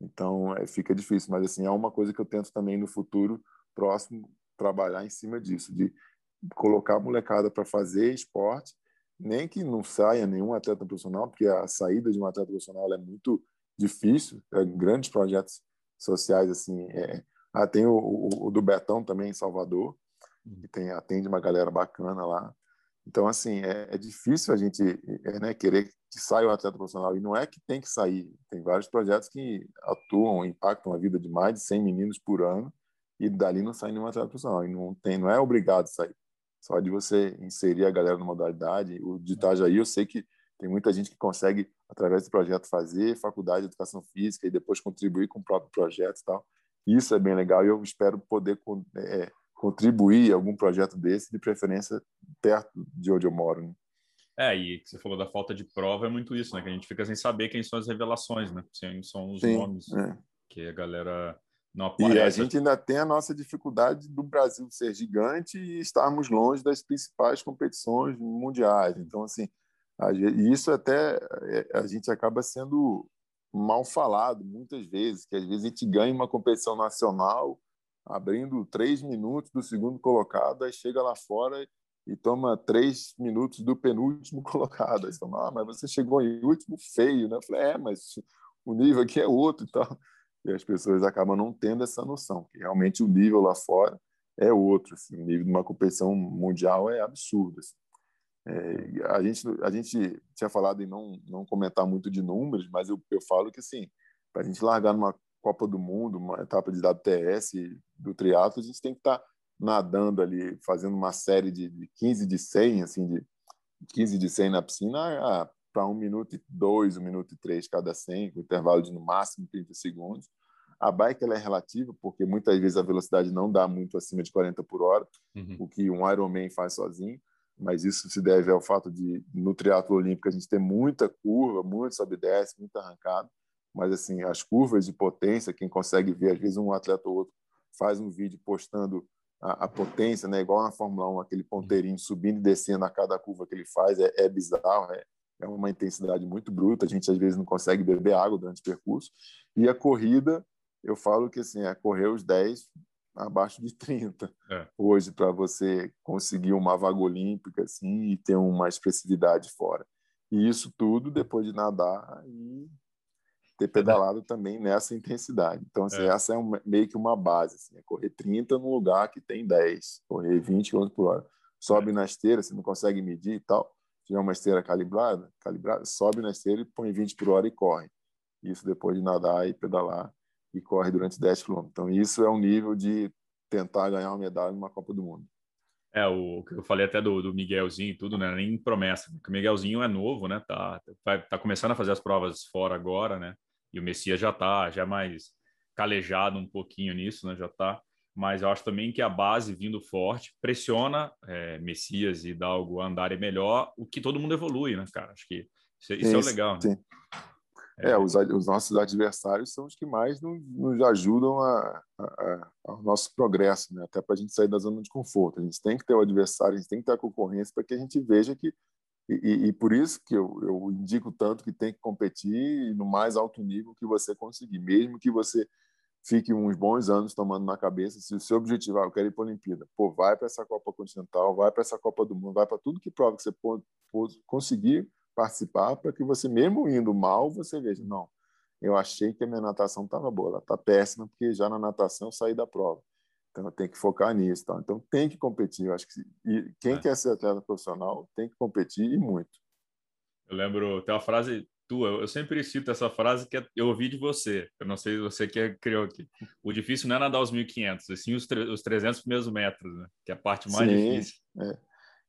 S2: Então, é, fica difícil, mas assim, é uma coisa que eu tento também no futuro próximo trabalhar em cima disso, de colocar a molecada para fazer esporte nem que não saia nenhum atleta profissional, porque a saída de um atleta profissional é muito difícil, é, grandes projetos sociais assim. É, ah, tem o, o, o, do Betão também em Salvador, que tem atende uma galera bacana lá. Então assim é, é difícil a gente é, né, querer que saia o atleta profissional e não é que tem que sair. Tem vários projetos que atuam, impactam a vida de mais de 100 meninos por ano e dali não sai nenhum atleta profissional e não tem, não é obrigado a sair. Só de você inserir a galera na modalidade. O de Itajaí, eu sei que tem muita gente que consegue, através do projeto, fazer faculdade de educação física e depois contribuir com o próprio projeto e tal. Isso é bem legal e eu espero poder é, contribuir a algum projeto desse, de preferência perto de onde eu moro. Né?
S1: É, e você falou da falta de prova, é muito isso, né? Que a gente fica sem saber quem são as revelações, né? Quem são os Sim, nomes é. que a galera
S2: e a gente ainda tem a nossa dificuldade do Brasil ser gigante e estarmos longe das principais competições mundiais. Então, assim, e isso até é, a gente acaba sendo mal falado muitas vezes, que às vezes a gente ganha uma competição nacional abrindo três minutos do segundo colocado, aí chega lá fora e toma três minutos do penúltimo [LAUGHS] colocado. Aí você fala, ah, mas você chegou em último feio, né? Eu falei, é, mas o nível aqui é outro e tal e as pessoas acabam não tendo essa noção, que realmente o nível lá fora é outro, assim, o nível de uma competição mundial é absurdo. Assim. É, a, gente, a gente tinha falado em não, não comentar muito de números, mas eu, eu falo que, assim, para a gente largar numa Copa do Mundo, uma etapa de WTS do triatlo, a gente tem que estar tá nadando ali, fazendo uma série de, de 15 de 100, assim, de 15 de 100 na piscina, para um minuto e dois, um minuto e três cada 100, com intervalo de no máximo 30 segundos. A bike ela é relativa, porque muitas vezes a velocidade não dá muito acima de 40 por hora, uhum. o que um Ironman faz sozinho, mas isso se deve ao fato de, no triatlo olímpico, a gente ter muita curva, muito sobe desce, muita arrancada, mas assim, as curvas de potência, quem consegue ver, às vezes um atleta ou outro faz um vídeo postando a, a potência, né, igual na Fórmula 1, aquele ponteirinho subindo e descendo a cada curva que ele faz, é, é bizarro, é, é uma intensidade muito bruta, a gente às vezes não consegue beber água durante o percurso. E a corrida, eu falo que assim, é correr os 10 abaixo de 30 é. hoje para você conseguir uma vaga olímpica assim e ter uma expressividade fora. E isso tudo depois de nadar e ter pedalado também nessa intensidade. Então, assim, é. essa é uma, meio que uma base, assim, é correr 30 num lugar que tem 10, correr 20 km por hora. Sobe é. na esteira, você não consegue medir e tal tiver uma esteira calibrada, calibrada, sobe na esteira e põe 20 por hora e corre. Isso depois de nadar e pedalar e corre durante 10 km. Então, isso é um nível de tentar ganhar uma medalha numa Copa do Mundo.
S1: É, o que eu falei até do, do Miguelzinho e tudo, né? Nem promessa, porque o Miguelzinho é novo, né? Tá, vai, tá começando a fazer as provas fora agora, né? E o Messias já tá, já é mais calejado um pouquinho nisso, né? Já tá mas eu acho também que a base vindo forte pressiona é, Messias e Dalgo a andarem melhor, o que todo mundo evolui, né, cara? Acho que isso, isso é o legal, né?
S2: É, é os, os, nossos adversários são os que mais nos, nos ajudam a, a, a, ao nosso progresso, né? até para a gente sair da zona de conforto. A gente tem que ter o adversário, a gente tem que ter a concorrência para que a gente veja que. E, e, e por isso que eu, eu, indico tanto que tem que competir no mais alto nível que você conseguir, mesmo que você fique uns bons anos tomando na cabeça se o seu objetivo é, ah, eu quero ir para a Olimpíada, pô, vai para essa Copa Continental, vai para essa Copa do Mundo, vai para tudo que prova que você pode, pode conseguir participar para que você, mesmo indo mal, você veja, não, eu achei que a minha natação estava boa, ela está péssima, porque já na natação eu saí da prova. Então, tenho que focar nisso. Tá? Então, tem que competir. Eu acho que e quem é. quer ser atleta profissional tem que competir e muito.
S1: Eu lembro, tem uma frase tua. Eu sempre cito essa frase que é, eu ouvi de você. Eu não sei você que criou aqui. O difícil não é nadar os 1.500, sim os, os 300 primeiros metros, né? Que é a parte mais sim, difícil.
S2: É.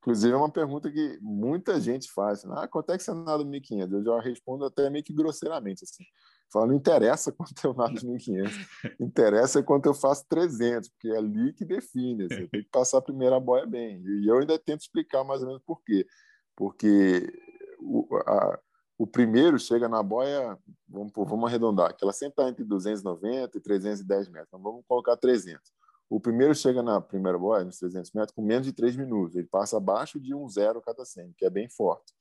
S2: Inclusive, é uma pergunta que muita gente faz. Ah, quanto é que você nada 1.500? Eu já respondo até meio que grosseiramente. Assim. Falo, não interessa [LAUGHS] quanto eu nado 1.500. interessa quanto eu faço 300, porque é ali que define. Assim. Tem que passar a primeira boia bem. E eu ainda tento explicar mais ou menos por quê. Porque o, a, o primeiro chega na boia, vamos, vamos arredondar, que ela sempre está entre 290 e 310 metros. Então, vamos colocar 300 o primeiro chega na primeira boia, nos 300 metros, com menos de 3 minutos. Ele passa abaixo de um zero cada 100, que é bem forte.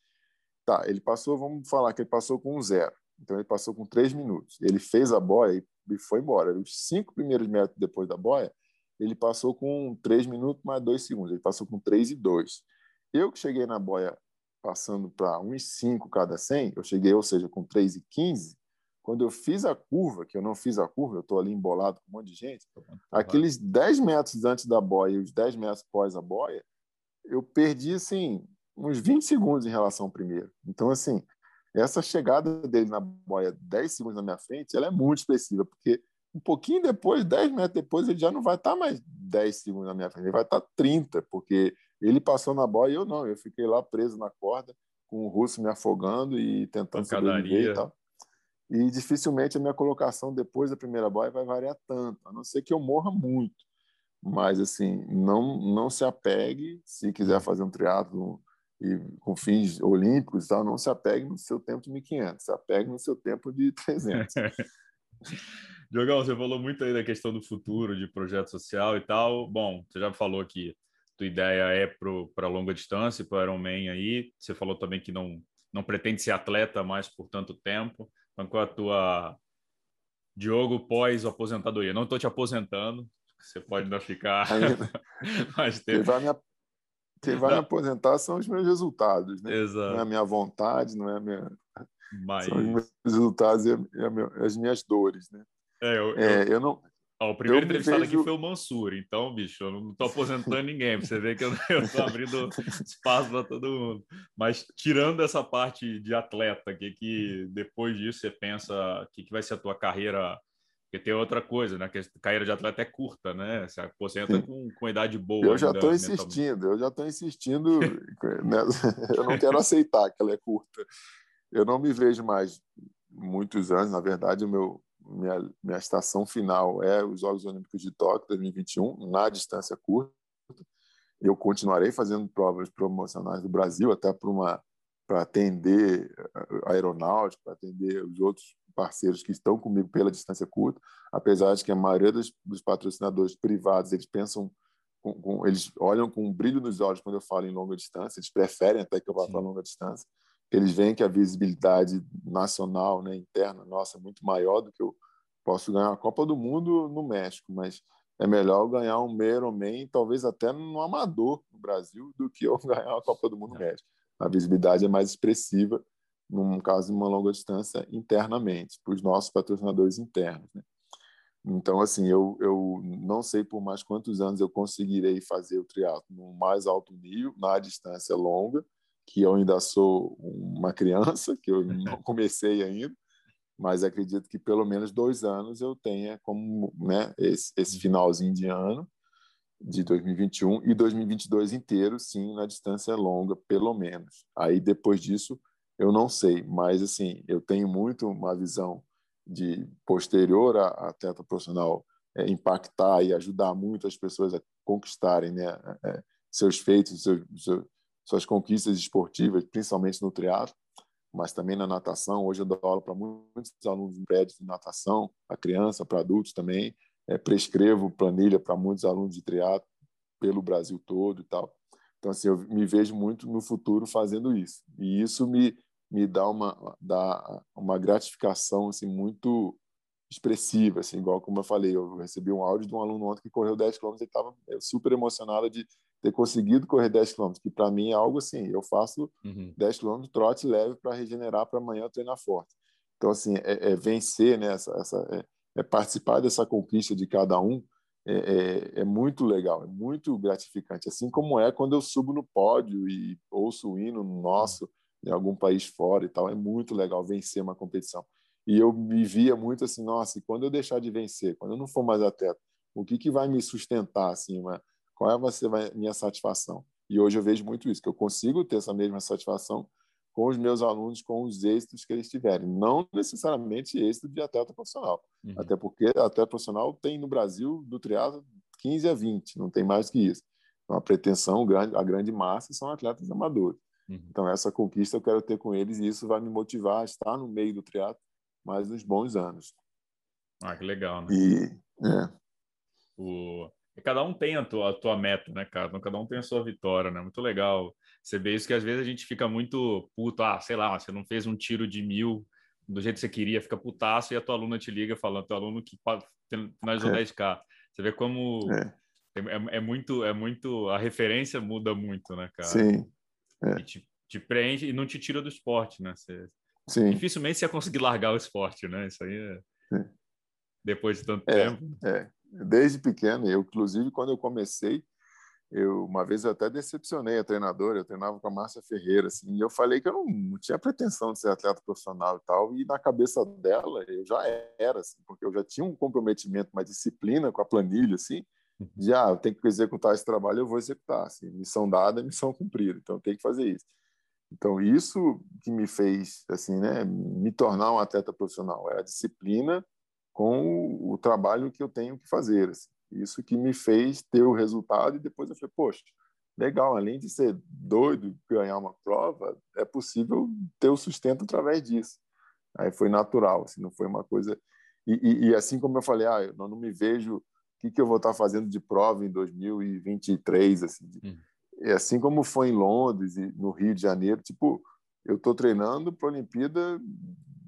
S2: Tá, ele passou, vamos falar que ele passou com um zero. Então, ele passou com 3 minutos. Ele fez a boia e foi embora. Os cinco primeiros metros depois da boia, ele passou com 3 minutos mais 2 segundos. Ele passou com 3 e 2. Eu que cheguei na boia passando para 1,5 cada 100, eu cheguei, ou seja, com 3 e 15, quando eu fiz a curva, que eu não fiz a curva, eu estou ali embolado com um monte de gente, aqueles 10 metros antes da boia e os 10 metros pós a boia, eu perdi, assim, uns 20 segundos em relação ao primeiro. Então, assim, essa chegada dele na boia 10 segundos na minha frente, ela é muito expressiva, porque um pouquinho depois, 10 metros depois, ele já não vai estar tá mais 10 segundos na minha frente, ele vai estar tá 30, porque ele passou na boia e eu não, eu fiquei lá preso na corda, com o russo me afogando e tentando sobreviver e tal e dificilmente a minha colocação depois da primeira boia vai variar tanto, a não ser que eu morra muito. Mas, assim, não, não se apegue, se quiser fazer um triatlo e com fins olímpicos, tal, não se apegue no seu tempo de 1.500, se apegue no seu tempo de 300. [LAUGHS]
S1: Diogão, você falou muito aí da questão do futuro, de projeto social e tal. Bom, você já falou que tua ideia é para longa distância, para o Ironman aí. Você falou também que não, não pretende ser atleta mais por tanto tempo. Então, qual é a tua Diogo pós-aposentadoria? Não estou te aposentando, você pode ainda ficar [LAUGHS] [LAUGHS]
S2: mais tempo. Quem vai, me, quem vai me aposentar são os meus resultados, né?
S1: Exato.
S2: Não é a minha vontade, não é a minha...
S1: Mas...
S2: São os meus resultados e, as minhas dores, né?
S1: É, eu, é, eu... eu não Ó, o primeiro entrevistado vejo... aqui foi o Mansur, então, bicho, eu não estou aposentando ninguém, pra você ver que eu [LAUGHS] estou abrindo espaço para todo mundo. Mas tirando essa parte de atleta, que, que depois disso você pensa o que, que vai ser a tua carreira porque tem outra coisa, né? Que a carreira de atleta é curta, né? Você aposenta com, com idade boa.
S2: Eu já estou insistindo, eu já estou insistindo. [LAUGHS] né? [LAUGHS] Eu não quero aceitar que ela é curta. Eu não me vejo mais muitos anos, na verdade, o meu, minha, minha estação final é os Jogos Olímpicos de Tóquio 2021, na distância curta. Eu continuarei fazendo provas promocionais do Brasil, até para uma para atender a aeronáutica, para atender os outros parceiros que estão comigo pela distância curta, apesar de que a maioria dos, dos patrocinadores privados eles pensam com, com, eles olham com um brilho nos olhos quando eu falo em longa distância, eles preferem até que eu vá para longa distância eles veem que a visibilidade nacional, né, interna nossa, é muito maior do que eu posso ganhar a Copa do Mundo no México, mas é melhor ganhar um Ironman, talvez até no amador no Brasil, do que eu [LAUGHS] ganhar a Copa do Mundo no México. A visibilidade é mais expressiva, num caso de uma longa distância, internamente, para os nossos patrocinadores internos. Né? Então, assim, eu, eu não sei por mais quantos anos eu conseguirei fazer o triatlo no mais alto nível, na distância longa, que eu ainda sou uma criança, que eu não [LAUGHS] comecei ainda, mas acredito que pelo menos dois anos eu tenha como né, esse, esse finalzinho de ano de 2021 e 2022 inteiro, sim, na distância longa, pelo menos. Aí depois disso eu não sei, mas assim eu tenho muito uma visão de posterior a, atleta profissional é, impactar e ajudar muito as pessoas a conquistarem né, é, seus feitos, seus, suas conquistas esportivas, principalmente no triatlo, mas também na natação. Hoje eu dou aula para muitos alunos em prédios de natação, para criança, para adultos também. É, prescrevo planilha para muitos alunos de triatlo pelo Brasil todo e tal. Então, assim, eu me vejo muito no futuro fazendo isso. E isso me, me dá uma, dá uma gratificação assim, muito expressiva, assim, igual como eu falei, eu recebi um áudio de um aluno ontem que correu 10 km e estava super emocionado de ter conseguido correr 10 km, que para mim é algo assim, eu faço uhum. 10 km trote leve para regenerar para amanhã treinar forte. Então, assim, é, é vencer, né, essa, essa é, é, participar dessa conquista de cada um, é, é, é, muito legal, é muito gratificante. Assim como é quando eu subo no pódio e ouço o hino nosso em algum país fora e tal, é muito legal vencer uma competição. E eu me via muito assim, nossa, e quando eu deixar de vencer, quando eu não for mais atleta, o que, que vai me sustentar, assim, uma, qual vai ser a minha satisfação? E hoje eu vejo muito isso, que eu consigo ter essa mesma satisfação com os meus alunos, com os êxitos que eles tiverem. Não necessariamente êxito de atleta profissional. Uhum. Até porque atleta profissional tem no Brasil, do triatlo, 15 a 20, não tem mais que isso. Então, a pretensão, a grande massa, são atletas amadores. Uhum. Então, essa conquista eu quero ter com eles e isso vai me motivar a estar no meio do triatlo mais uns bons anos.
S1: Ah, que legal, né?
S2: E, é.
S1: o... Cada um tem a tua, a tua meta, né, cara? Então, cada um tem a sua vitória, né? Muito legal você vê isso que às vezes a gente fica muito puto, ah, sei lá, você não fez um tiro de mil do jeito que você queria, fica putaço e a tua aluna te liga falando, teu aluno que finalizou é. 10K. Você vê como é. É, é. é. muito, é muito, a referência muda muito, né, cara?
S2: Sim.
S1: É. E te, te, preenche e não te tira do esporte, né? Você,
S2: Sim.
S1: Dificilmente você ia conseguir largar o esporte, né? Isso aí é... Depois de tanto
S2: é,
S1: tempo.
S2: É. Desde pequeno, eu, inclusive, quando eu comecei, eu uma vez eu até decepcionei a treinadora, eu treinava com a Márcia Ferreira, assim, e eu falei que eu não, não, tinha pretensão de ser atleta profissional e tal, e na cabeça dela eu já era, assim, porque eu já tinha um comprometimento, uma disciplina com a planilha, assim, já uhum. ah, tenho que executar esse trabalho, eu vou executar, assim, missão dada, missão cumprida, então tem que fazer isso. Então isso que me fez, assim, né, me tornar um atleta profissional, é a disciplina com o, trabalho que eu tenho que fazer, assim. Isso que me fez ter o resultado e depois eu falei, poxa, legal, além de ser doido ganhar uma prova, é possível ter o sustento através disso. Aí foi natural, assim, não foi uma coisa... E, e, e assim como eu falei, ah, eu não me vejo o que, que eu vou estar fazendo de prova em 2023, assim. Hum. E assim como foi em Londres e no Rio de Janeiro, tipo, eu estou treinando para a Olimpíada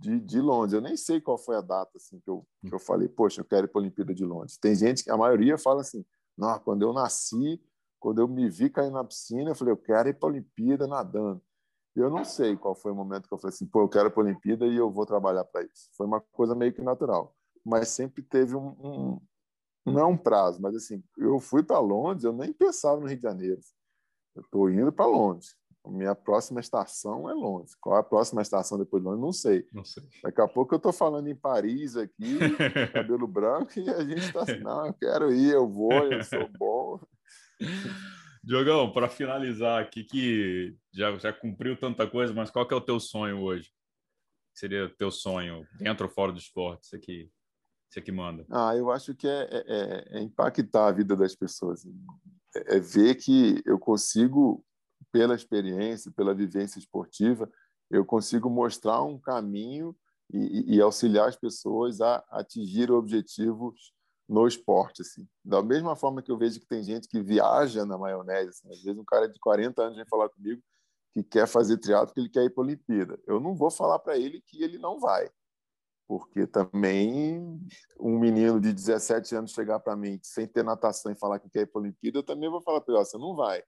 S2: de, de Londres. Eu nem sei qual foi a data assim que eu, que eu falei, poxa, eu quero ir para a Olimpíada de Londres. Tem gente que a maioria fala assim, não, quando eu nasci, quando eu me vi cair na piscina, eu falei, eu quero ir para a Olimpíada nadando. Eu não sei qual foi o momento que eu falei assim, pô, eu quero ir para a Olimpíada e eu vou trabalhar para isso. Foi uma coisa meio que natural, mas sempre teve um, um não é um prazo, mas assim, eu fui para Londres, eu nem pensava no Rio de Janeiro. Eu estou indo para Londres. Minha próxima estação é Londres. Qual é a próxima estação depois de Londres? Não sei.
S1: Não sei.
S2: Daqui a pouco eu estou falando em Paris aqui, [LAUGHS] cabelo branco, e a gente está assim, não, eu quero ir, eu vou, eu sou bom. [LAUGHS]
S1: Diogão, para finalizar aqui, que já, já cumpriu tanta coisa, mas qual que é o teu sonho hoje? Seria o teu sonho, dentro ou fora do esporte? Você que, você que manda.
S2: Ah, eu acho que é, é, é impactar a vida das pessoas. É, é ver que eu consigo pela experiência, pela vivência esportiva, eu consigo mostrar um caminho e, e auxiliar as pessoas a atingir objetivos no esporte, assim. Da mesma forma que eu vejo que tem gente que viaja na maionese, assim. às vezes um cara de 40 anos vem falar comigo que quer fazer triatlo, que ele quer ir para a Olimpíada. Eu não vou falar para ele que ele não vai, porque também um menino de 17 anos chegar para mim sem ter natação e falar que quer ir para a Olimpíada, eu também vou falar para ele, você não vai.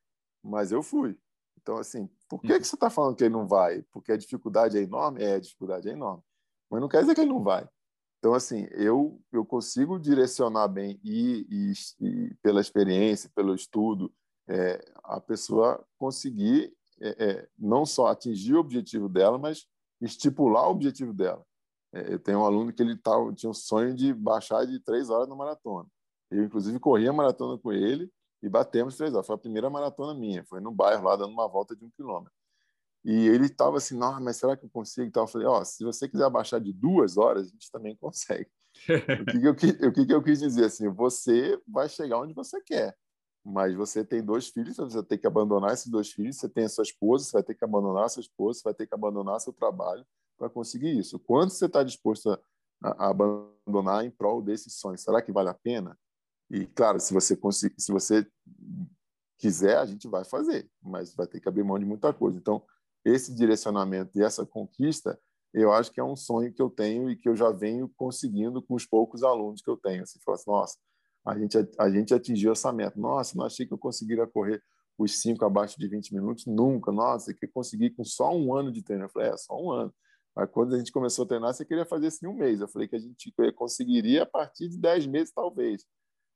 S2: Mas eu fui. Então, assim, por que, uhum. que você está falando que ele não vai? Porque a dificuldade é enorme? É, a dificuldade é enorme. Mas não quer dizer que ele não vai. Então, assim, eu, eu consigo direcionar bem e, e, e pela experiência, pelo estudo, é, a pessoa conseguir é, é, não só atingir o objetivo dela, mas estipular o objetivo dela. É, eu tenho um aluno que ele tá, tinha um sonho de baixar de três horas na maratona. Eu, inclusive, corri a maratona com ele e batemos três horas. Foi a primeira maratona minha, foi no bairro lá, dando uma volta de um quilômetro. E ele estava assim, não, mas será que eu consigo? Então, eu falei, ó, oh, se você quiser baixar de duas horas, a gente também consegue. o, que, que, eu, o que, que eu quis dizer? Assim, você vai chegar onde você quer, mas você tem dois filhos, você tem que abandonar esses dois filhos, você tem a sua esposa, você vai ter que abandonar a sua esposa, você vai ter que abandonar seu trabalho para conseguir isso. Quanto você está disposto a, a abandonar em prol desse sonho? Será que vale a pena? E claro, se você conseguir, se você quiser, a gente vai fazer, mas vai ter que abrir mão de muita coisa. Então, esse direcionamento e essa conquista, eu acho que é um sonho que eu tenho e que eu já venho conseguindo com os poucos alunos que eu tenho. Assim, fala assim, nossa, a gente, a gente atingiu essa meta. Nossa, não achei que eu conseguiria correr os cinco abaixo de 20 minutos, nunca. Nossa, que consegui com só um ano de treino. Eu falei, é, só um ano. Mas quando a gente começou a treinar, você queria fazer isso em um mês. Eu falei que a gente conseguiria a partir de 10 meses, talvez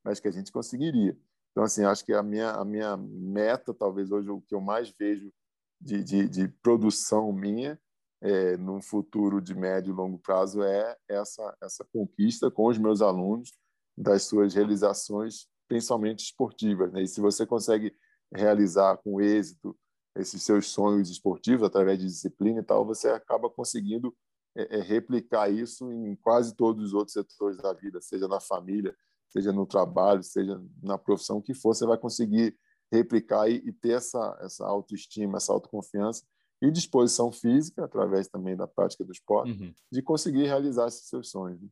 S2: mas que a gente conseguiria. Então, assim, acho que a minha, a minha meta, talvez hoje, o que eu mais vejo de, de, de produção minha, é, num futuro de médio e longo prazo, é essa, essa conquista com os meus alunos das suas realizações principalmente esportivas. Né? E se você consegue realizar com êxito esses seus sonhos esportivos através de disciplina e tal, você acaba conseguindo é, é, replicar isso em quase todos os outros setores da vida, seja na família, seja no trabalho, seja na profissão que for, você vai conseguir replicar e, e ter essa, essa autoestima, essa autoconfiança e disposição física, através também da prática do esporte, uhum. de conseguir realizar esses seus sonhos. Né?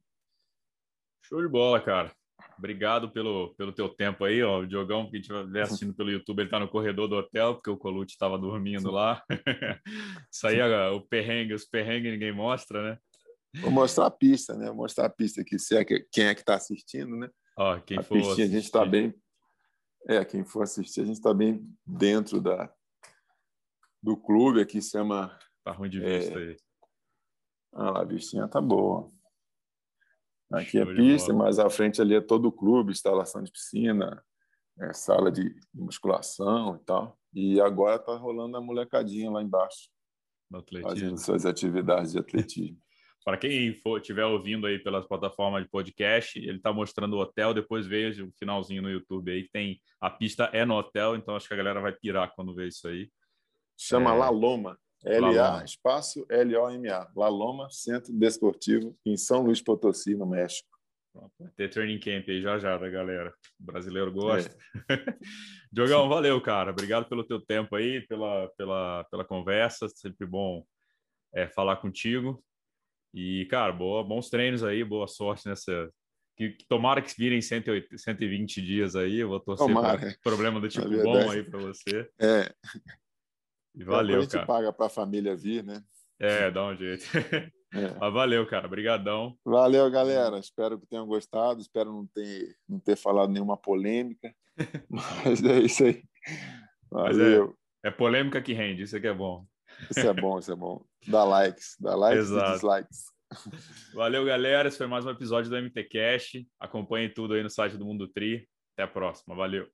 S1: Show de bola, cara. Obrigado pelo, pelo teu tempo aí, ó. O Diogão, que a gente estiver assistindo pelo YouTube, ele está no corredor do hotel, porque o Colucci estava dormindo lá. [LAUGHS] Isso aí, o perrengue, os perrengues ninguém mostra, né?
S2: Vou mostrar a pista, né? Vou mostrar a pista aqui, se é que, quem é que está assistindo, né?
S1: Ó, quem
S2: a
S1: for
S2: pistinha, a gente está bem... É, quem for assistir, a gente está bem dentro da, do clube aqui, se chama...
S1: Tá ruim de vista é... aí.
S2: Ah lá, a vistinha tá boa. Aqui é pista, mas à frente ali é todo o clube, instalação de piscina, é, sala de musculação e tal. E agora está rolando a molecadinha lá embaixo, fazendo suas atividades de atletismo.
S1: Para quem for estiver ouvindo aí pelas plataformas de podcast, ele está mostrando o hotel, depois veja o finalzinho no YouTube aí, tem a pista é no hotel, então acho que a galera vai pirar quando ver isso aí.
S2: Chama é... La Loma. LA, espaço L-O-M-A, La Loma, Centro Desportivo, em São Luís Potosí, no México.
S1: Vai ter training camp aí já já da galera. O brasileiro gosta. É. [LAUGHS] Diogão, valeu, cara. Obrigado pelo teu tempo aí, pela, pela, pela conversa. Sempre bom é, falar contigo. E, cara, boa, bons treinos aí, boa sorte nessa. Que, que tomara que virem 108, 120 dias aí. Eu vou torcer para problema do tipo bom aí para você.
S2: É.
S1: E valeu,
S2: a gente
S1: cara.
S2: paga para a família vir, né?
S1: É, dá um jeito. [LAUGHS] É. Mas valeu, cara. Obrigadão.
S2: Valeu, galera. Espero que tenham gostado. Espero não ter, não ter falado nenhuma polêmica. [LAUGHS] Mas é isso aí.
S1: Valeu. É, é, polêmica que rende. Isso aqui é bom.
S2: Isso é bom, isso é bom. Dá likes. Dá likes Exato. e dislikes.
S1: Valeu, galera. Esse foi mais um episódio do MT Cash. Acompanhe tudo aí no site do Mundo Tri. Até a próxima. Valeu.